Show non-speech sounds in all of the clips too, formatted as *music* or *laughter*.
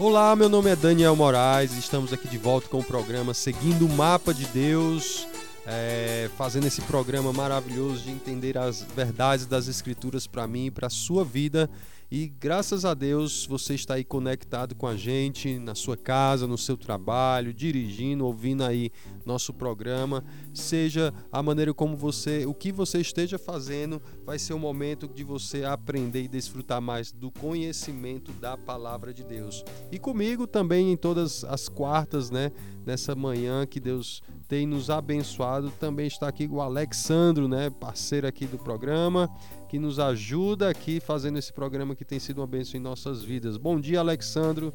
Olá, meu nome é Daniel Moraes, estamos aqui de volta com o programa Seguindo o Mapa de Deus, é, fazendo esse programa maravilhoso de entender as verdades das Escrituras para mim e para a sua vida. E graças a Deus você está aí conectado com a gente na sua casa, no seu trabalho, dirigindo, ouvindo aí nosso programa. Seja a maneira como você, o que você esteja fazendo, vai ser o momento de você aprender e desfrutar mais do conhecimento da palavra de Deus. E comigo também em todas as quartas, né, nessa manhã que Deus tem nos abençoado, também está aqui o Alexandro, né, parceiro aqui do programa que nos ajuda aqui fazendo esse programa que tem sido uma bênção em nossas vidas. Bom dia, Alexandro.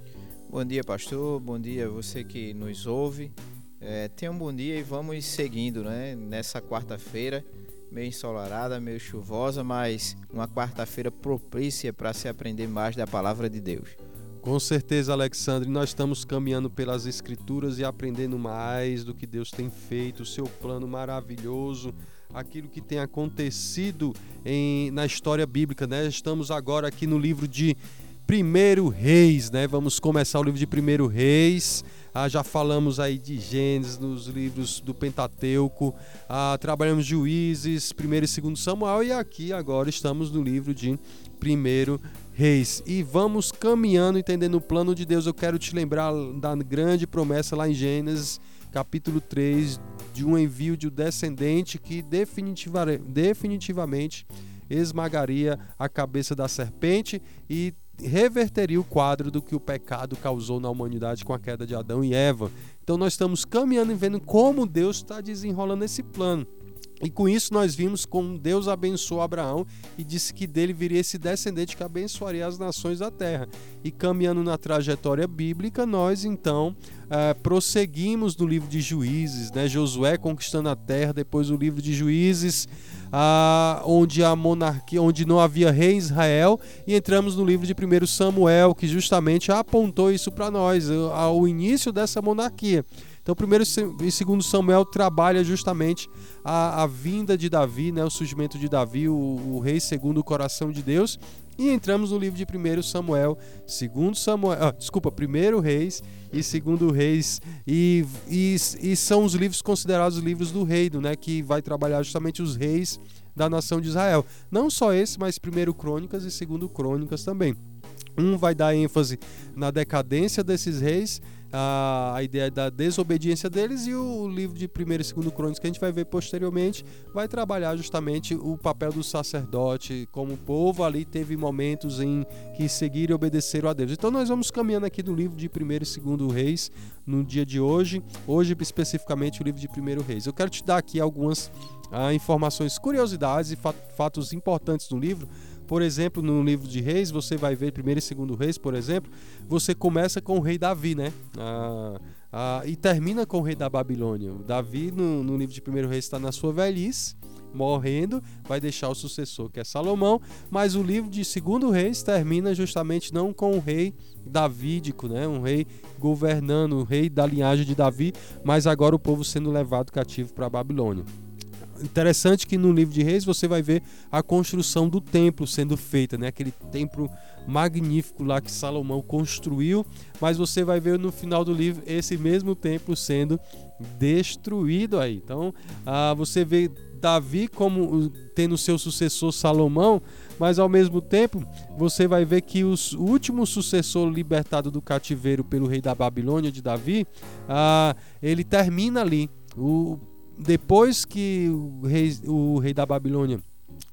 Bom dia, pastor. Bom dia você que nos ouve. É, tenha um bom dia e vamos seguindo, né? Nessa quarta-feira, meio ensolarada, meio chuvosa, mas uma quarta-feira propícia para se aprender mais da palavra de Deus. Com certeza, Alexandre, nós estamos caminhando pelas Escrituras e aprendendo mais do que Deus tem feito, o seu plano maravilhoso aquilo que tem acontecido em, na história bíblica, né? Estamos agora aqui no livro de Primeiro Reis, né? Vamos começar o livro de Primeiro Reis. Ah, já falamos aí de Gênesis nos livros do Pentateuco, ah, trabalhamos Juízes, primeiro e segundo Samuel e aqui agora estamos no livro de Primeiro Reis. E vamos caminhando, entendendo o plano de Deus. Eu quero te lembrar da grande promessa lá em Gênesis, capítulo 3, de um envio de um descendente que definitiva, definitivamente esmagaria a cabeça da serpente e reverteria o quadro do que o pecado causou na humanidade com a queda de Adão e Eva. Então nós estamos caminhando e vendo como Deus está desenrolando esse plano. E com isso nós vimos como Deus abençoou Abraão e disse que dele viria esse descendente que abençoaria as nações da terra. E caminhando na trajetória bíblica, nós então é, prosseguimos no livro de Juízes, né? Josué conquistando a terra, depois o livro de Juízes, ah, onde a monarquia, onde não havia rei em Israel, e entramos no livro de 1 Samuel, que justamente apontou isso para nós, ao início dessa monarquia. Então, primeiro e segundo Samuel trabalha justamente a, a vinda de Davi, né, o surgimento de Davi, o, o rei segundo o coração de Deus. E entramos no livro de 1 Samuel, segundo Samuel, ah, desculpa, primeiro Reis e segundo Reis, e, e, e, são os livros considerados livros do reino, né, que vai trabalhar justamente os reis da nação de Israel. Não só esse, mas primeiro Crônicas e segundo Crônicas também. Um vai dar ênfase na decadência desses reis a, a ideia da desobediência deles e o livro de 1 e 2 Crônicas que a gente vai ver posteriormente vai trabalhar justamente o papel do sacerdote, como o povo ali teve momentos em que seguiram e obedeceram a Deus. Então nós vamos caminhando aqui no livro de 1 e 2 Reis no dia de hoje, hoje especificamente o livro de 1 Reis. Eu quero te dar aqui algumas ah, informações, curiosidades e fatos importantes do livro por exemplo, no livro de Reis, você vai ver primeiro e segundo Reis, por exemplo, você começa com o rei Davi, né? Ah, ah, e termina com o rei da Babilônia. Davi, no, no livro de primeiro Reis, está na sua velhice, morrendo, vai deixar o sucessor, que é Salomão, mas o livro de segundo Reis termina justamente não com o rei davídico, né? Um rei governando, o rei da linhagem de Davi, mas agora o povo sendo levado cativo para a Babilônia. Interessante que no livro de Reis você vai ver a construção do templo sendo feita, né? Aquele templo magnífico lá que Salomão construiu, mas você vai ver no final do livro esse mesmo templo sendo destruído aí. Então, ah, você vê Davi como tendo seu sucessor Salomão, mas ao mesmo tempo você vai ver que o último sucessor libertado do cativeiro pelo rei da Babilônia de Davi, ah, ele termina ali. O depois que o rei, o rei da Babilônia,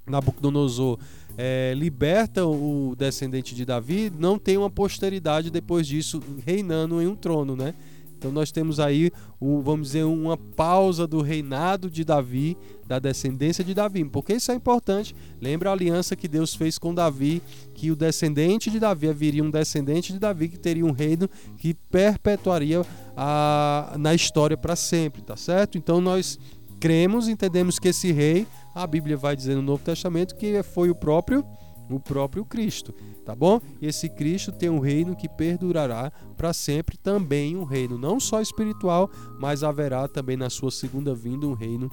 Nabucodonosor, é, liberta o descendente de Davi, não tem uma posteridade depois disso reinando em um trono, né? Então nós temos aí, um, vamos dizer, uma pausa do reinado de Davi, da descendência de Davi. Porque isso é importante. Lembra a aliança que Deus fez com Davi, que o descendente de Davi haveria um descendente de Davi que teria um reino que perpetuaria a, na história para sempre, tá certo? Então nós cremos, entendemos que esse rei, a Bíblia vai dizer no Novo Testamento que foi o próprio o próprio Cristo, tá bom? Esse Cristo tem um reino que perdurará para sempre, também um reino não só espiritual, mas haverá também na sua segunda vinda um reino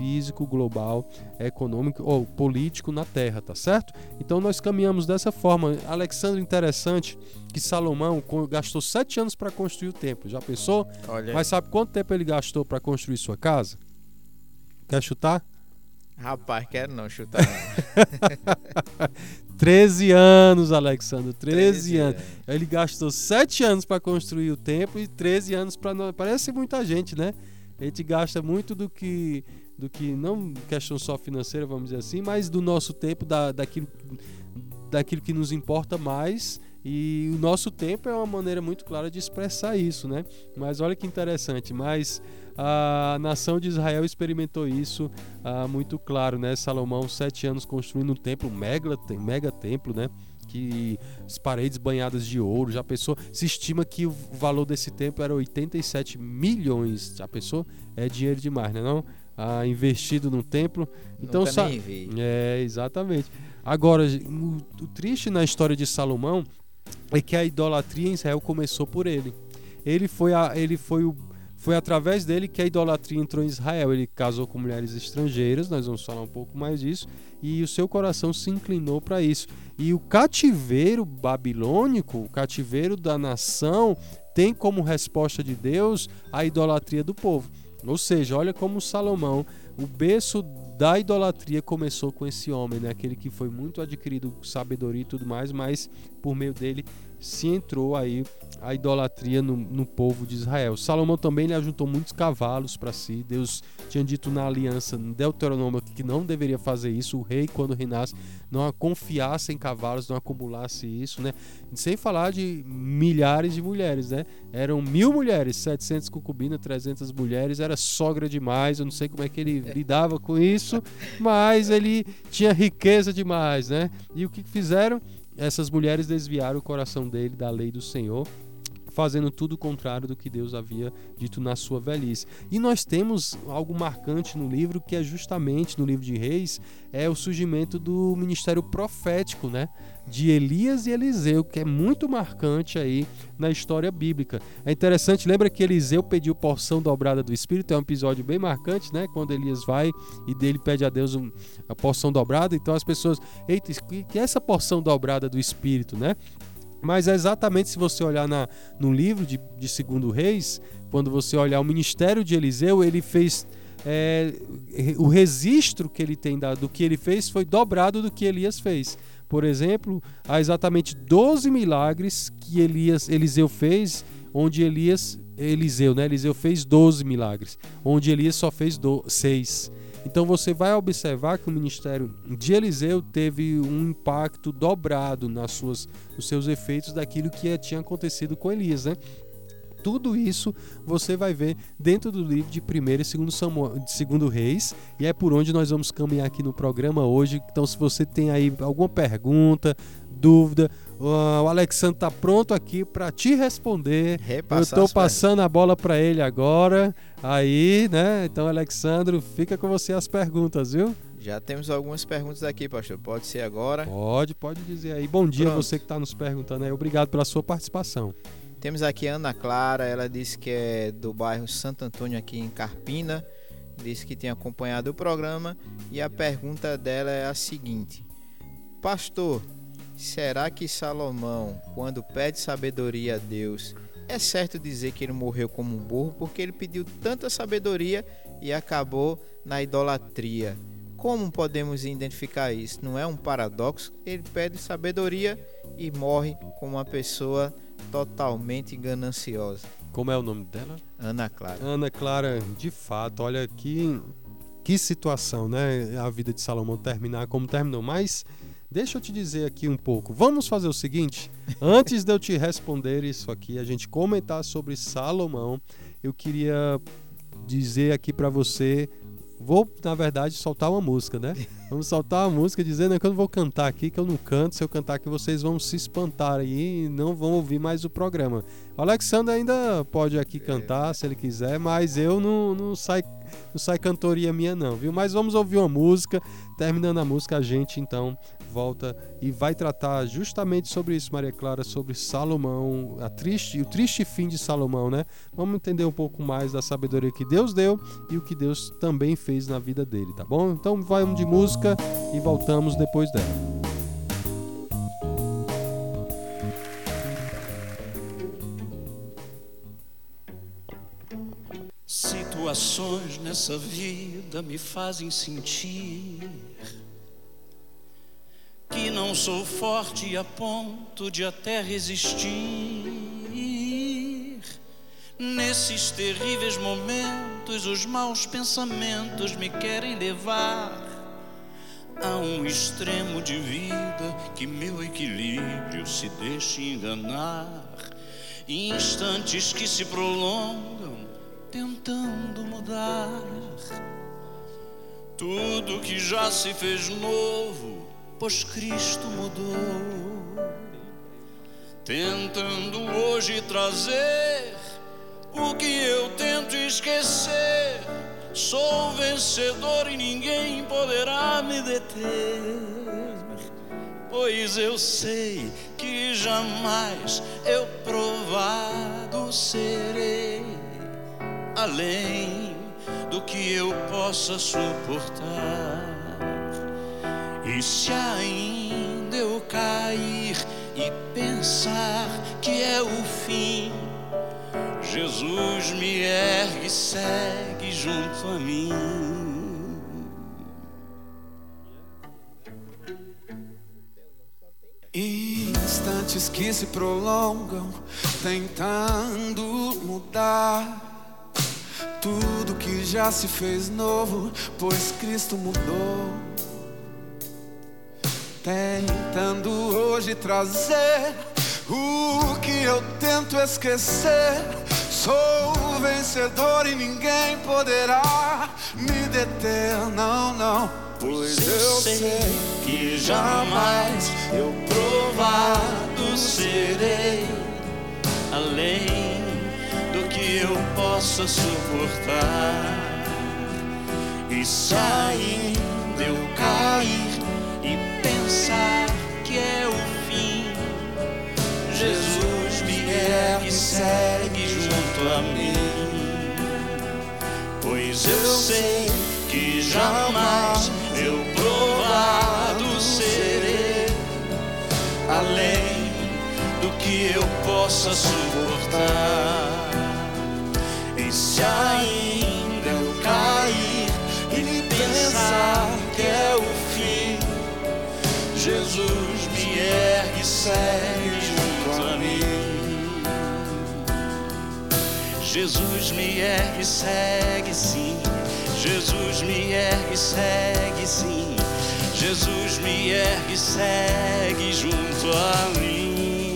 físico, global, econômico ou político na Terra, tá certo? Então nós caminhamos dessa forma. Alexandre, interessante que Salomão gastou sete anos para construir o templo. Já pensou? Olha Mas sabe quanto tempo ele gastou para construir sua casa? Quer chutar? Rapaz, quero não chutar. 13 *laughs* anos, Alexandre, 13, 13 anos. É. Ele gastou 7 anos para construir o templo e 13 anos para Parece muita gente, né? A gente gasta muito do que do que não questão só financeira, vamos dizer assim, mas do nosso tempo, da, daquilo, daquilo que nos importa mais. E o nosso tempo é uma maneira muito clara de expressar isso, né? Mas olha que interessante, mas a nação de Israel experimentou isso ah, muito claro, né? Salomão, sete anos construindo um templo, um mega, mega templo, né? Que as paredes banhadas de ouro, já pensou? Se estima que o valor desse templo era 87 milhões, já pensou? É dinheiro demais, né? Não? Ah, investido no templo. Então, Nunca nem vi. É, exatamente. Agora, o, o triste na história de Salomão é que a idolatria em Israel começou por ele. Ele foi, a, ele foi o foi através dele que a idolatria entrou em Israel. Ele casou com mulheres estrangeiras, nós vamos falar um pouco mais disso, e o seu coração se inclinou para isso. E o cativeiro babilônico, o cativeiro da nação, tem como resposta de Deus a idolatria do povo. Ou seja, olha como Salomão, o berço da idolatria começou com esse homem, né? aquele que foi muito adquirido sabedoria e tudo mais, mas por meio dele se entrou aí a idolatria no, no, povo de Israel. Salomão também lhe ajuntou muitos cavalos para si. Deus tinha dito na aliança, no Deuteronômio, que não deveria fazer isso. O rei, quando reinasse, não confiasse em cavalos, não acumulasse isso, né? Sem falar de milhares de mulheres, né? Eram mil mulheres, 700 concubinas, 300 mulheres. Era sogra demais. Eu não sei como é que ele *laughs* lidava com isso, mas ele tinha riqueza demais, né? E o que fizeram? Essas mulheres desviaram o coração dele da lei do Senhor fazendo tudo o contrário do que Deus havia dito na sua velhice. E nós temos algo marcante no livro que é justamente no livro de Reis, é o surgimento do ministério profético, né? De Elias e Eliseu, que é muito marcante aí na história bíblica. É interessante, lembra que Eliseu pediu porção dobrada do Espírito? É um episódio bem marcante, né? Quando Elias vai e dele pede a Deus um, a porção dobrada. Então as pessoas, eita, que é essa porção dobrada do Espírito, né? Mas é exatamente se você olhar na, no livro de, de Segundo Reis, quando você olhar o ministério de Eliseu, ele fez. É, o registro que ele tem da, do que ele fez foi dobrado do que Elias fez. Por exemplo, há exatamente 12 milagres que Elias, Eliseu fez, onde Elias, Eliseu, né? Eliseu fez 12 milagres, onde Elias só fez 6. Então você vai observar que o ministério de Eliseu teve um impacto dobrado nas suas, nos seus efeitos daquilo que tinha acontecido com Elias, né? Tudo isso você vai ver dentro do livro de 1 e 2 Samuel, segundo Reis, e é por onde nós vamos caminhar aqui no programa hoje. Então, se você tem aí alguma pergunta, dúvida, o Alexandre está pronto aqui para te responder. Repassar Eu estou passando a bola para ele agora. Aí, né? Então, Alexandre, fica com você as perguntas, viu? Já temos algumas perguntas aqui, pastor. Pode ser agora? Pode, pode dizer aí. Bom dia Pronto. você que está nos perguntando aí. Obrigado pela sua participação. Temos aqui a Ana Clara, ela disse que é do bairro Santo Antônio aqui em Carpina. Disse que tem acompanhado o programa e a pergunta dela é a seguinte: Pastor, Será que Salomão, quando pede sabedoria a Deus, é certo dizer que ele morreu como um burro porque ele pediu tanta sabedoria e acabou na idolatria? Como podemos identificar isso? Não é um paradoxo? Ele pede sabedoria e morre como uma pessoa totalmente gananciosa. Como é o nome dela? Ana Clara. Ana Clara, de fato, olha que que situação, né? A vida de Salomão terminar como terminou, mas Deixa eu te dizer aqui um pouco. Vamos fazer o seguinte: antes de eu te responder isso aqui, a gente comentar sobre Salomão, eu queria dizer aqui para você. Vou, na verdade, soltar uma música, né? Vamos soltar uma música dizendo que eu não vou cantar aqui, que eu não canto. Se eu cantar aqui, vocês vão se espantar aí e não vão ouvir mais o programa. O Alexandre ainda pode aqui cantar, se ele quiser, mas eu não, não saio não sai cantoria minha não, viu? Mas vamos ouvir uma música. Terminando a música, a gente então volta e vai tratar justamente sobre isso, Maria Clara, sobre Salomão, a triste, o triste fim de Salomão, né? Vamos entender um pouco mais da sabedoria que Deus deu e o que Deus também fez na vida dele, tá bom? Então vamos de música e voltamos depois dela. Situações nessa vida me fazem sentir que não sou forte a ponto de até resistir. Nesses terríveis momentos, os maus pensamentos me querem levar a um extremo de vida que meu equilíbrio se deixe enganar. Instantes que se prolongam, tentando mudar tudo que já se fez novo pois Cristo mudou. Tentando hoje trazer o que eu tento esquecer. Sou vencedor e ninguém poderá me deter. Pois eu sei que jamais eu provado serei além do que eu possa suportar. E se ainda eu cair e pensar que é o fim, Jesus me ergue segue junto a mim. Instantes que se prolongam, tentando mudar tudo que já se fez novo, pois Cristo mudou tentando hoje trazer o que eu tento esquecer. Sou vencedor e ninguém poderá me deter, não, não. Pois eu sei que jamais eu provado serei além do que eu possa suportar. E se ainda eu cair pensar que é o fim. Jesus me ergue e segue junto a mim. Pois eu sei que jamais eu provado serei além do que eu possa suportar. E se ainda eu cair e pensar que é o Jesus me ergue segue Jesus me ergue segue sim. Jesus me ergue segue sim. Jesus me ergue segue junto a mim.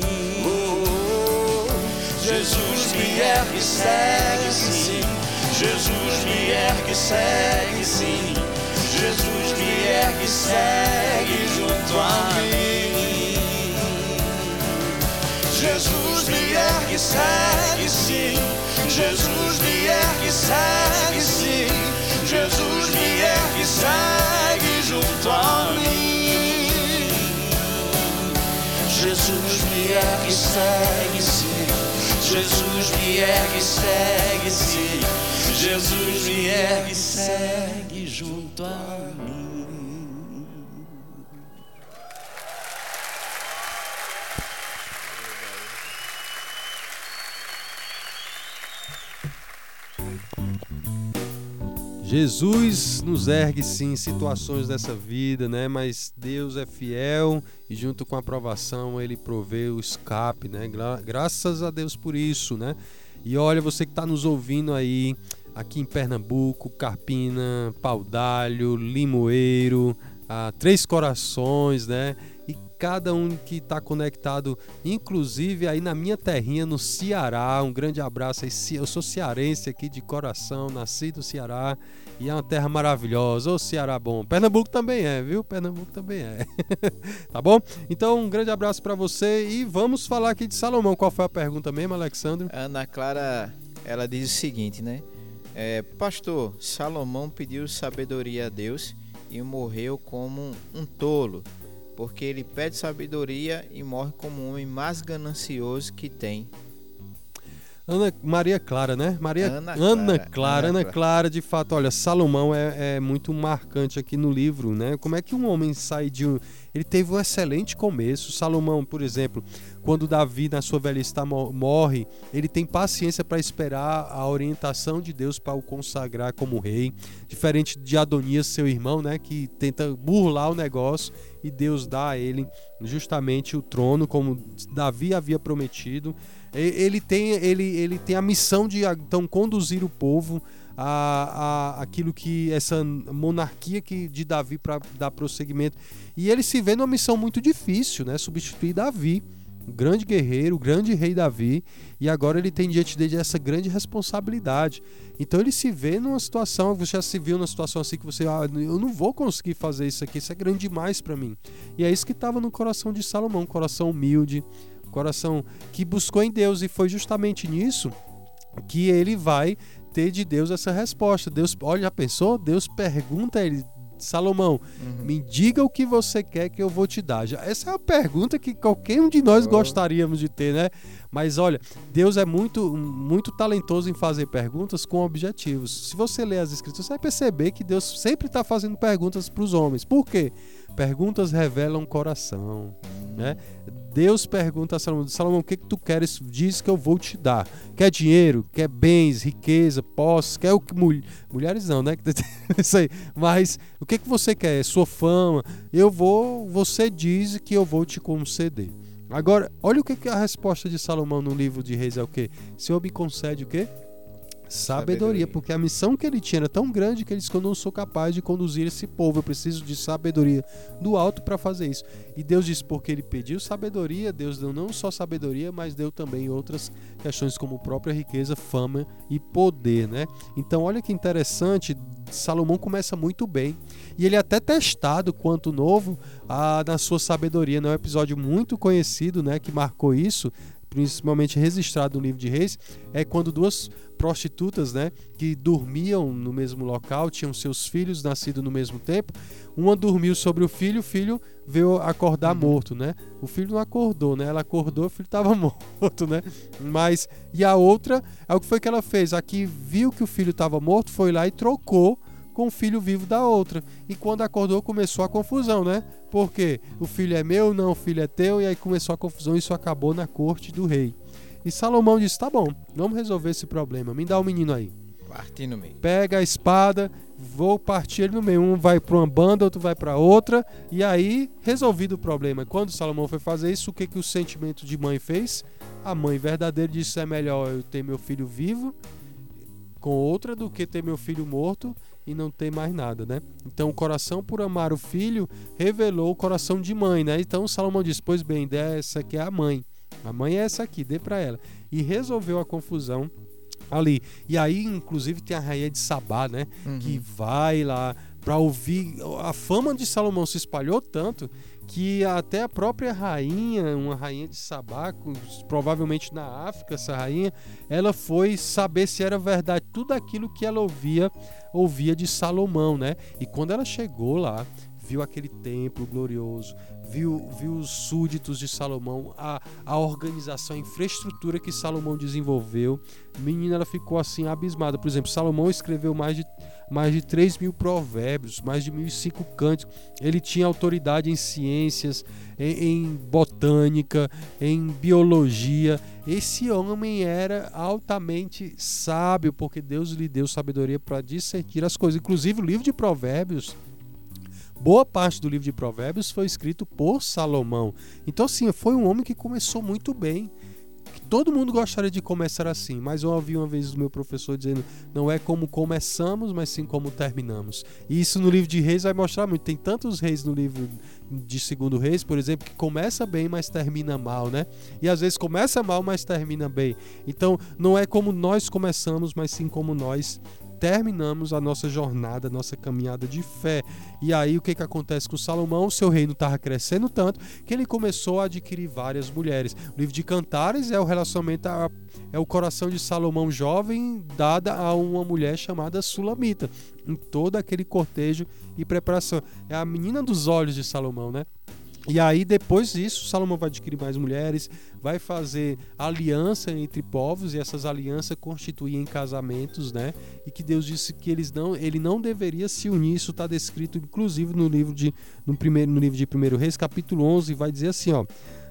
Jesus me ergue segue sim. Jesus me ergue segue sim. Jesus me ergue segue junto a mim. Jesus me ergue segue sim. Jesus me ergue segue sim. Jesus me ergue segue junto a mim. Jesus me ergue segue sim. Jesus me ergue segue sim. Jesus me ergue segue junto a mim. Jesus nos ergue sim situações dessa vida, né? Mas Deus é fiel e junto com a aprovação ele provê o escape, né? Gra graças a Deus por isso, né? E olha, você que está nos ouvindo aí, aqui em Pernambuco, Carpina, Paudalho, Limoeiro, a Três Corações, né? Cada um que está conectado, inclusive aí na minha terrinha, no Ceará. Um grande abraço aí. Eu sou cearense aqui de coração, nasci no Ceará e é uma terra maravilhosa. Ô Ceará bom. Pernambuco também é, viu? Pernambuco também é. *laughs* tá bom? Então, um grande abraço para você e vamos falar aqui de Salomão. Qual foi a pergunta mesmo, Alexandre? Ana Clara, ela diz o seguinte, né? É, pastor, Salomão pediu sabedoria a Deus e morreu como um tolo, porque ele pede sabedoria e morre como o homem mais ganancioso que tem. Ana Maria Clara, né? Maria Ana Ana Clara, Clara, Ana Clara, de fato, olha, Salomão é, é muito marcante aqui no livro, né? Como é que um homem sai de um. Ele teve um excelente começo. Salomão, por exemplo, quando Davi, na sua velhice, tá, mo- morre, ele tem paciência para esperar a orientação de Deus para o consagrar como rei. Diferente de Adonias, seu irmão, né? Que tenta burlar o negócio e Deus dá a ele justamente o trono, como Davi havia prometido. Ele tem, ele, ele tem a missão de então conduzir o povo a, a aquilo que essa monarquia que de Davi para dar prosseguimento. E ele se vê numa missão muito difícil, né? Substituir Davi, o grande guerreiro, o grande rei Davi, e agora ele tem diante dele essa grande responsabilidade. Então ele se vê numa situação, você já se viu numa situação assim que você, ah, eu não vou conseguir fazer isso aqui, isso é grande demais para mim. E é isso que estava no coração de Salomão, coração humilde, um coração que buscou em Deus e foi justamente nisso que ele vai ter de Deus essa resposta. Deus, olha, já pensou? Deus pergunta a ele, Salomão, me diga o que você quer que eu vou te dar. Já, essa é a pergunta que qualquer um de nós Oh. gostaríamos de ter, né? Mas olha, Deus é muito, muito talentoso em fazer perguntas com objetivos. Se você ler as escrituras, você vai perceber que Deus sempre está fazendo perguntas para os homens. Por quê? Perguntas revelam coração, né? Deus pergunta a Salomão, Salomão, o que, que tu queres? Diz que eu vou te dar. Quer dinheiro? Quer bens, riqueza, posses? Quer o que... mul- Mulheres não, né? *laughs* Isso aí. Mas o que, que você quer? Sua fama? Eu vou... Você diz que eu vou te conceder. Agora, olha o que, que a resposta de Salomão no livro de Reis é o quê? Senhor me concede o quê? Sabedoria, porque a missão que ele tinha era tão grande que ele disse eu não sou capaz de conduzir esse povo, eu preciso de sabedoria do alto para fazer isso. E Deus disse porque ele pediu sabedoria, Deus deu não só sabedoria, mas deu também outras questões como própria riqueza, fama e poder, né? Então olha que interessante, Salomão começa muito bem e ele é até testado quanto novo ah, na sua sabedoria, né? É um episódio muito conhecido, né, que marcou isso, principalmente registrado no livro de Reis, é quando duas prostitutas, né, que dormiam no mesmo local, tinham seus filhos nascidos no mesmo tempo. Uma dormiu sobre o filho, o filho veio acordar morto, né? O filho não acordou, né? Ela acordou, o filho estava *laughs* morto, né? Mas e a outra, é o que foi que ela fez? Aqui viu que o filho estava morto, foi lá e trocou com o filho vivo da outra. E quando acordou, começou a confusão, né? Porque o filho é meu, não, o filho é teu, e aí começou a confusão, e isso acabou na corte do rei. E Salomão disse: tá bom, vamos resolver esse problema, me dá o menino aí. Partir no meio. Pega a espada, vou partir ele no meio. Um vai para uma banda, outro vai para outra, e aí resolvido o problema. Quando Salomão foi fazer isso, o que, que o sentimento de mãe fez? A mãe verdadeira disse: é melhor eu ter meu filho vivo com outra do que ter meu filho morto e não ter mais nada, né? Então o coração por amar o filho revelou o coração de mãe, né? Então Salomão disse: "Pois bem, dessa que é a mãe. A mãe é essa aqui, dê para ela." E resolveu a confusão ali. E aí inclusive tem a rainha de Sabá, né? Uhum. que vai lá para ouvir. A fama de Salomão se espalhou tanto que até a própria rainha, uma rainha de Sabá, provavelmente na África, essa rainha, ela foi saber se era verdade tudo aquilo que ela ouvia, ouvia de Salomão, né? E quando ela chegou lá, viu aquele templo glorioso, viu, viu os súditos de Salomão, a, a organização, a infraestrutura que Salomão desenvolveu, menina, ela ficou assim abismada. Por exemplo, Salomão escreveu mais de mais de 3 mil provérbios, mais de 1.005 cânticos. Ele tinha autoridade em ciências, em, em botânica, em biologia. Esse homem era altamente sábio, porque Deus lhe deu sabedoria para discernir as coisas. Inclusive, o livro de Provérbios. Boa parte do livro de Provérbios foi escrito por Salomão. Então, assim, foi um homem que começou muito bem. Todo mundo gostaria de começar assim, mas eu ouvi uma vez o meu professor dizendo: não é como começamos, mas sim como terminamos. E isso no livro de Reis vai mostrar muito. Tem tantos reis no livro de Segundo Reis, por exemplo, que começa bem, mas termina mal, né? E às vezes começa mal, mas termina bem. Então, não é como nós começamos, mas sim como nós terminamos a nossa jornada, a nossa caminhada de fé. E aí o que, que acontece com Salomão? O seu reino estava crescendo tanto que ele começou a adquirir várias mulheres. O livro de Cantares é o relacionamento, a, é o coração de Salomão jovem dada a uma mulher chamada Sulamita, em todo aquele cortejo e preparação. É a menina dos olhos de Salomão, né? E aí, depois disso, Salomão vai adquirir mais mulheres, vai fazer aliança entre povos e essas alianças constituem casamentos, né? E que Deus disse que eles não, ele não deveria se unir. Isso está descrito, inclusive, no livro de no primeiro no livro de 1 Reis, capítulo 11, vai dizer assim, ó.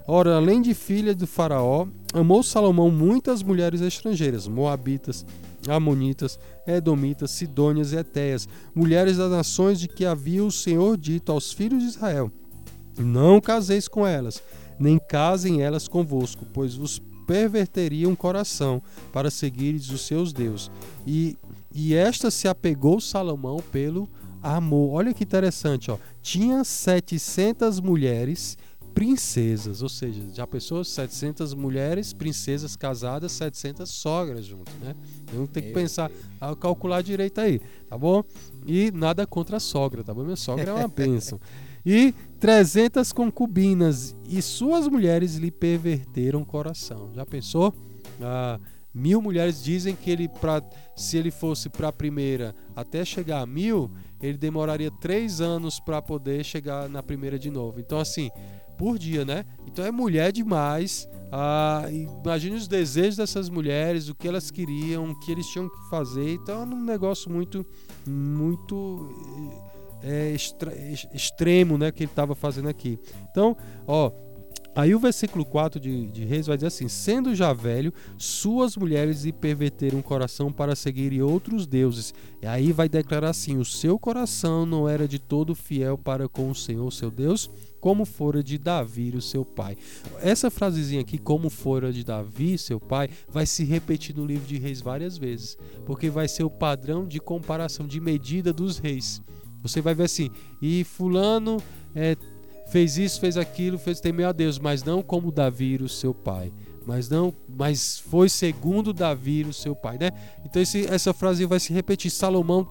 Ora, além de filha do faraó, amou Salomão muitas mulheres estrangeiras, moabitas, amonitas, edomitas, sidônias e etéias, mulheres das nações de que havia o Senhor dito aos filhos de Israel não caseis com elas, nem casem elas convosco, pois vos perverteriam o coração para seguires os seus deuses. E, e esta se apegou Salomão pelo amor. Olha que interessante, ó. Tinha 700 mulheres princesas, ou seja, já pensou 700 mulheres, princesas casadas, 700 sogras junto, né? Então tem que pensar, calcular direito aí, tá bom? E nada contra a sogra, tá bom? Minha sogra é uma *laughs* bênção. E 300 concubinas, e suas mulheres lhe perverteram o coração. Já pensou? Ah, mil mulheres dizem que ele, pra, se ele fosse para a primeira até chegar a mil, ele demoraria três anos para poder chegar na primeira de novo. Então, assim, por dia, né? Então é mulher demais. Ah, imagine os desejos dessas mulheres, o que elas queriam, o que eles tinham que fazer. Então é um negócio muito, muito é, extremo né, que ele estava fazendo aqui. Então, ó, Aí o versículo 4 de, de, Reis vai dizer assim: Sendo já velho, suas mulheres lhe perverteram o coração para seguirem outros deuses. E aí vai declarar assim: O seu coração não era de todo fiel para com o Senhor, seu Deus, como fora de Davi, o seu pai. Essa frasezinha aqui, como fora de Davi, seu pai, vai se repetir no livro de Reis várias vezes, porque vai ser o padrão de comparação, de medida dos reis. Você vai ver assim, e fulano é, fez isso, fez aquilo, fez temer a Deus, mas não como Davi, o seu pai. Mas não, mas foi segundo Davi, o seu pai, né? Então esse, essa frase vai se repetir. Salomão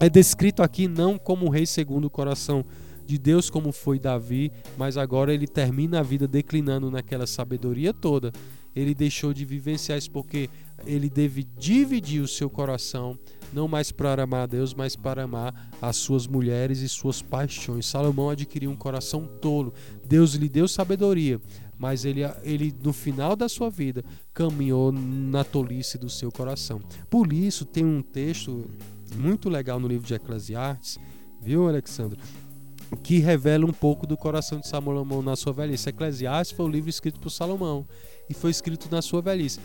é descrito aqui não como rei segundo o coração de Deus como foi Davi, mas agora ele termina a vida declinando naquela sabedoria toda. Ele deixou de vivenciar isso porque ele deve dividir o seu coração não mais para amar a Deus, mas para amar as suas mulheres e suas paixões. Salomão adquiriu um coração tolo. Deus lhe deu sabedoria, mas ele, ele no final da sua vida caminhou na tolice do seu coração. Por isso tem um texto muito legal no livro de Eclesiastes, viu, Alexandre? Que revela um pouco do coração de Salomão na sua velhice. Eclesiastes foi o livro escrito por Salomão e foi escrito na sua velhice.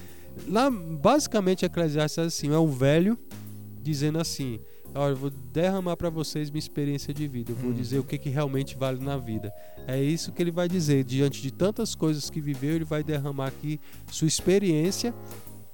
Lá, basicamente, Eclesiastes é assim: é um velho dizendo assim: Olha, eu vou derramar para vocês minha experiência de vida, eu vou hum. dizer o que, que realmente vale na vida. É isso que ele vai dizer. Diante de tantas coisas que viveu, ele vai derramar aqui sua experiência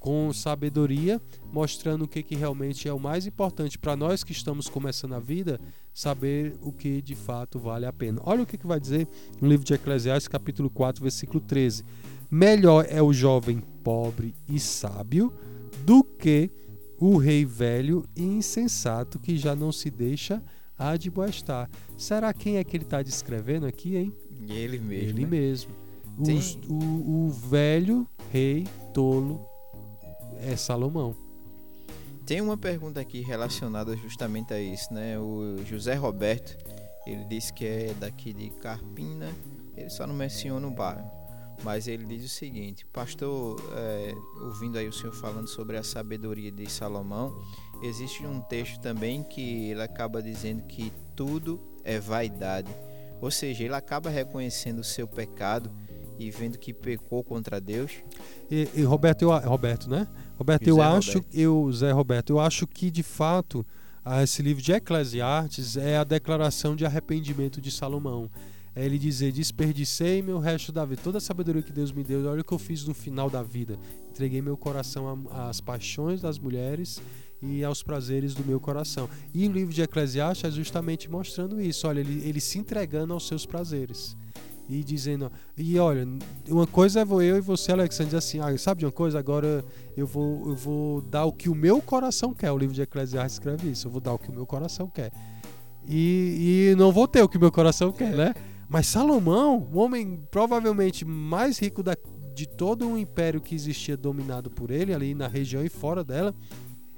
com sabedoria, mostrando o que, que realmente é o mais importante para nós que estamos começando a vida, saber o que de fato vale a pena. Olha o que, que vai dizer no livro de Eclesiastes, capítulo 4, versículo 13. Melhor é o jovem pobre e sábio do que o rei velho e insensato que já não se deixa admoestar. Será quem é que ele está descrevendo aqui, hein? Ele mesmo. Ele né? mesmo. Os, o, o velho rei tolo é Salomão. Tem uma pergunta aqui relacionada justamente a isso, né? O José Roberto, ele disse que é daqui de Carpina, ele só não menciona o bairro mas ele diz o seguinte: Pastor, é, ouvindo aí o senhor falando sobre a sabedoria de Salomão, existe um texto também que ele acaba dizendo que tudo é vaidade. Ou seja, ele acaba reconhecendo o seu pecado e vendo que pecou contra Deus. E, e Roberto, eu, Roberto, né? Roberto, José eu acho, Roberto. eu, Zé Roberto, eu acho que de fato esse livro de Eclesiastes é a declaração de arrependimento de Salomão é ele dizer: Desperdicei meu resto da vida, toda a sabedoria que Deus me deu, olha o que eu fiz no final da vida. Entreguei meu coração às paixões das mulheres e aos prazeres do meu coração. E o livro de Eclesiastes é justamente mostrando isso: olha, ele, ele se entregando aos seus prazeres. e dizendo, e olha, uma coisa é eu e você, Alexandre, assim, ah, sabe de uma coisa? Agora eu vou, eu vou dar o que o meu coração quer. O livro de Eclesiastes escreve isso, eu vou dar o que o meu coração quer. E, e não vou ter o que o meu coração quer, né? Mas Salomão, o homem provavelmente mais rico da, de todo o império que existia dominado por ele, ali na região e fora dela,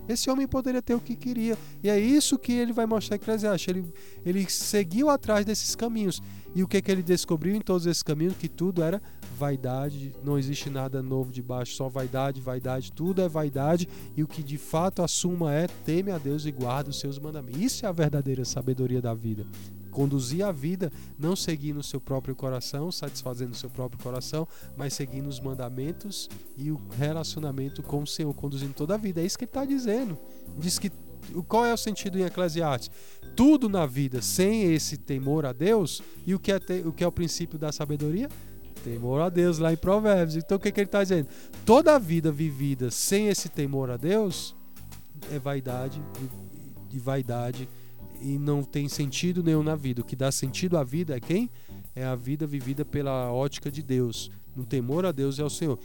esse homem poderia ter o que queria. E é isso que ele vai mostrar em Eclesiastes. Ele, ele seguiu atrás desses caminhos. E o que, que ele descobriu em todos esses caminhos? Que tudo era vaidade, não existe nada novo debaixo, só vaidade, vaidade, tudo é vaidade. E o que de fato assuma é teme a Deus e guarda os seus mandamentos. Isso é a verdadeira sabedoria da vida conduzir a vida, não seguir no seu próprio coração, satisfazendo o seu próprio coração, mas seguindo os mandamentos e o relacionamento com o Senhor, conduzindo toda a vida. É isso que ele está dizendo. Diz que qual é o sentido em Eclesiastes? Tudo na vida sem esse temor a Deus, e o que é, te, o, que é o princípio da sabedoria? Temor a Deus, lá em Provérbios. Então o que, que ele está dizendo? Toda a vida vivida sem esse temor a Deus é vaidade e vaidade e não tem sentido nenhum na vida. O que dá sentido à vida é quem? É a vida vivida pela ótica de Deus, no temor a Deus e ao Senhor.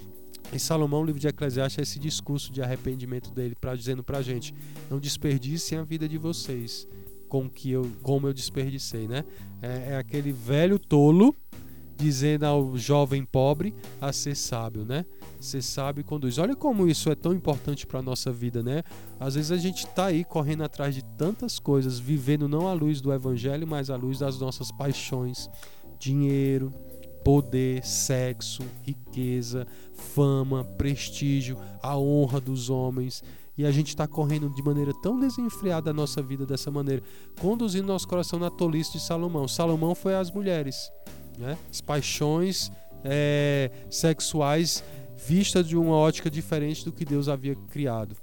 E Salomão, livro de Eclesiastes, é esse discurso de arrependimento dele, pra, dizendo para a gente: não desperdicem a vida de vocês com que eu, como eu desperdicei, né? É, é aquele velho tolo dizendo ao jovem pobre a ser sábio, né? Ser sábio e conduz. Olha como isso é tão importante para nossa vida, né? Às vezes a gente está aí correndo atrás de tantas coisas, vivendo não à luz do evangelho, mas à luz das nossas paixões, dinheiro, poder, sexo, riqueza, fama, prestígio, a honra dos homens. E a gente está correndo de maneira tão desenfreada a nossa vida dessa maneira, conduzindo nosso coração na tolice de Salomão. Salomão foi as mulheres né? as paixões é, sexuais vistas de uma ótica diferente do que Deus havia criado.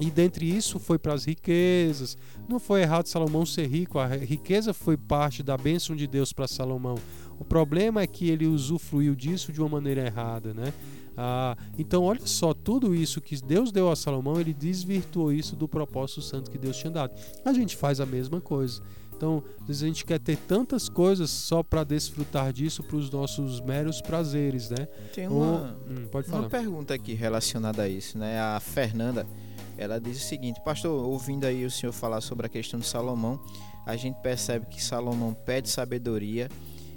E dentre isso foi para as riquezas. Não foi errado Salomão ser rico, a riqueza foi parte da bênção de Deus para Salomão. O problema é que ele usufruiu disso de uma maneira errada, né? Ah, então, olha só, tudo isso que Deus deu a Salomão, ele desvirtuou isso do propósito santo que Deus tinha dado. A gente faz a mesma coisa. Então, às vezes a gente quer ter tantas coisas só para desfrutar disso para os nossos meros prazeres, né? Tem uma, Ou, hum, pode falar. uma pergunta aqui relacionada a isso, né? A Fernanda, ela diz o seguinte: Pastor, ouvindo aí o senhor falar sobre a questão de Salomão, a gente percebe que Salomão pede sabedoria.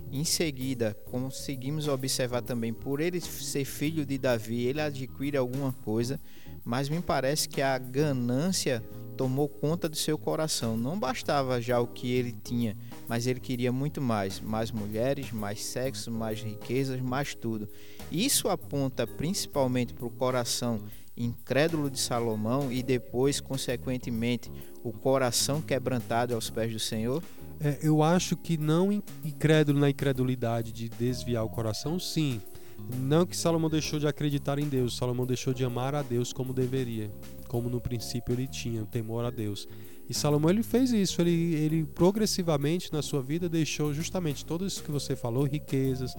Em seguida, conseguimos observar também, por ele ser filho de Davi, ele adquire alguma coisa, mas me parece que a ganância tomou conta de seu coração. Não bastava já o que ele tinha, mas ele queria muito mais: mais mulheres, mais sexo, mais riquezas, mais tudo. Isso aponta principalmente para o coração incrédulo de Salomão e depois, consequentemente, o coração quebrantado aos pés do Senhor? É, eu acho que não incrédulo na incredulidade de desviar o coração, sim. Não que Salomão deixou de acreditar em Deus, Salomão deixou de amar a Deus como deveria como no princípio ele tinha, temor a Deus. E Salomão ele fez isso, ele, ele progressivamente na sua vida deixou justamente tudo isso que você falou, riquezas,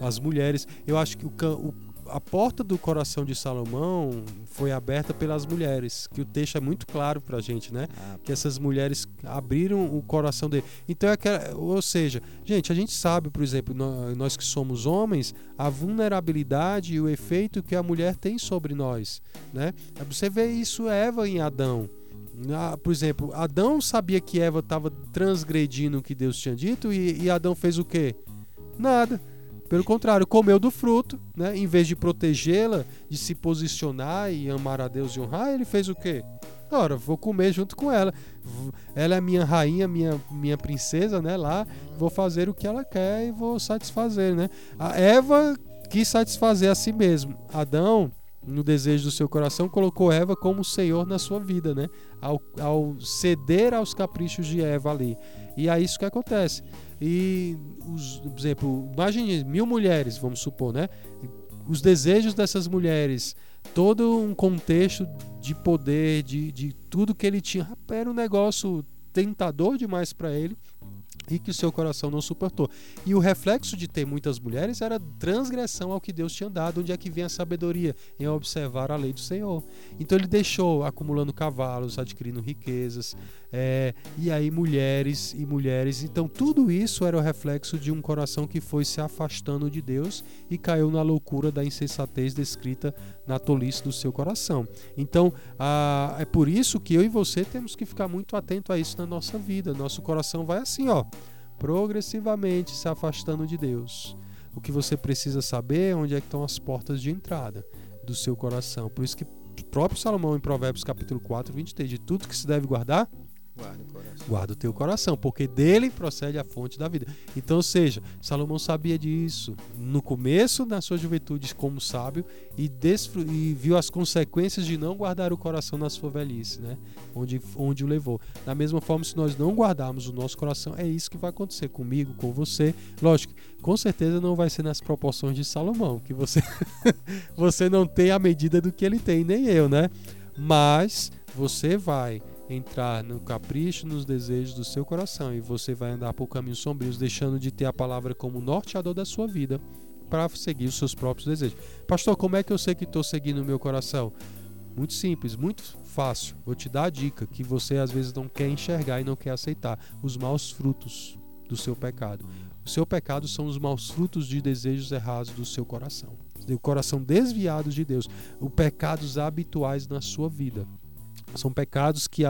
as mulheres. Eu acho que o, o a porta do coração de Salomão foi aberta pelas mulheres, que o texto é muito claro para a gente, né? Ah, que essas mulheres abriram o coração dele. Então, é que, ou seja, gente, a gente sabe, por exemplo, nós que somos homens, a vulnerabilidade e o efeito que a mulher tem sobre nós, né? Você vê isso Eva em Adão. Por exemplo, Adão sabia que Eva estava transgredindo o que Deus tinha dito e, e Adão fez o quê? Nada pelo contrário, comeu do fruto, né? Em vez de protegê-la, de se posicionar e amar a Deus e honrar, ele fez o quê? Ora, vou comer junto com ela. Ela é minha rainha, minha, minha princesa, né? Lá, vou fazer o que ela quer e vou satisfazer, né? A Eva quis satisfazer a si mesmo. Adão, no desejo do seu coração, colocou Eva como Senhor na sua vida, né? Ao, ao ceder aos caprichos de Eva ali. E é isso que acontece. E, os, por exemplo, imagine mil mulheres, vamos supor, né? Os desejos dessas mulheres, todo um contexto de poder, de, de tudo que ele tinha, era um negócio tentador demais para ele. E que o seu coração não suportou. E o reflexo de ter muitas mulheres era transgressão ao que Deus tinha dado. Onde é que vem a sabedoria? Em observar a lei do Senhor. Então ele deixou acumulando cavalos, adquirindo riquezas, é, e aí mulheres e mulheres. Então tudo isso era o reflexo de um coração que foi se afastando de Deus e caiu na loucura da insensatez descrita na tolice do seu coração. Então a, é por isso que eu e você temos que ficar muito atento a isso na nossa vida. Nosso coração vai assim, ó progressivamente se afastando de Deus. O que você precisa saber é onde é que estão as portas de entrada do seu coração. Por isso que o próprio Salomão em Provérbios capítulo 4, 23, de tudo que se deve guardar, Guarda o coração. Guarda o teu coração, porque dele procede a fonte da vida. Então, ou seja, Salomão sabia disso no começo da sua juventude como sábio e, e, viu as consequências de não guardar o coração na sua velhice, né? Onde, onde o levou. Da mesma forma, se nós não guardarmos o nosso coração, é isso que vai acontecer comigo, com você. Lógico, com certeza não vai ser nas proporções de Salomão, que você, *laughs* você não tem a medida do que ele tem, nem eu, né? Mas você vai entrar no capricho, nos desejos do seu coração e você vai andar por caminhos sombrios, deixando de ter a palavra como norteador da sua vida para seguir os seus próprios desejos. Pastor, como é que eu sei que estou seguindo o meu coração? Muito simples, muito fácil. Vou te dar a dica que você às vezes não quer enxergar e não quer aceitar os maus frutos do seu pecado. O seu pecado são os maus frutos de desejos errados do seu coração. O coração desviado de Deus, os pecados habituais na sua vida. São pecados que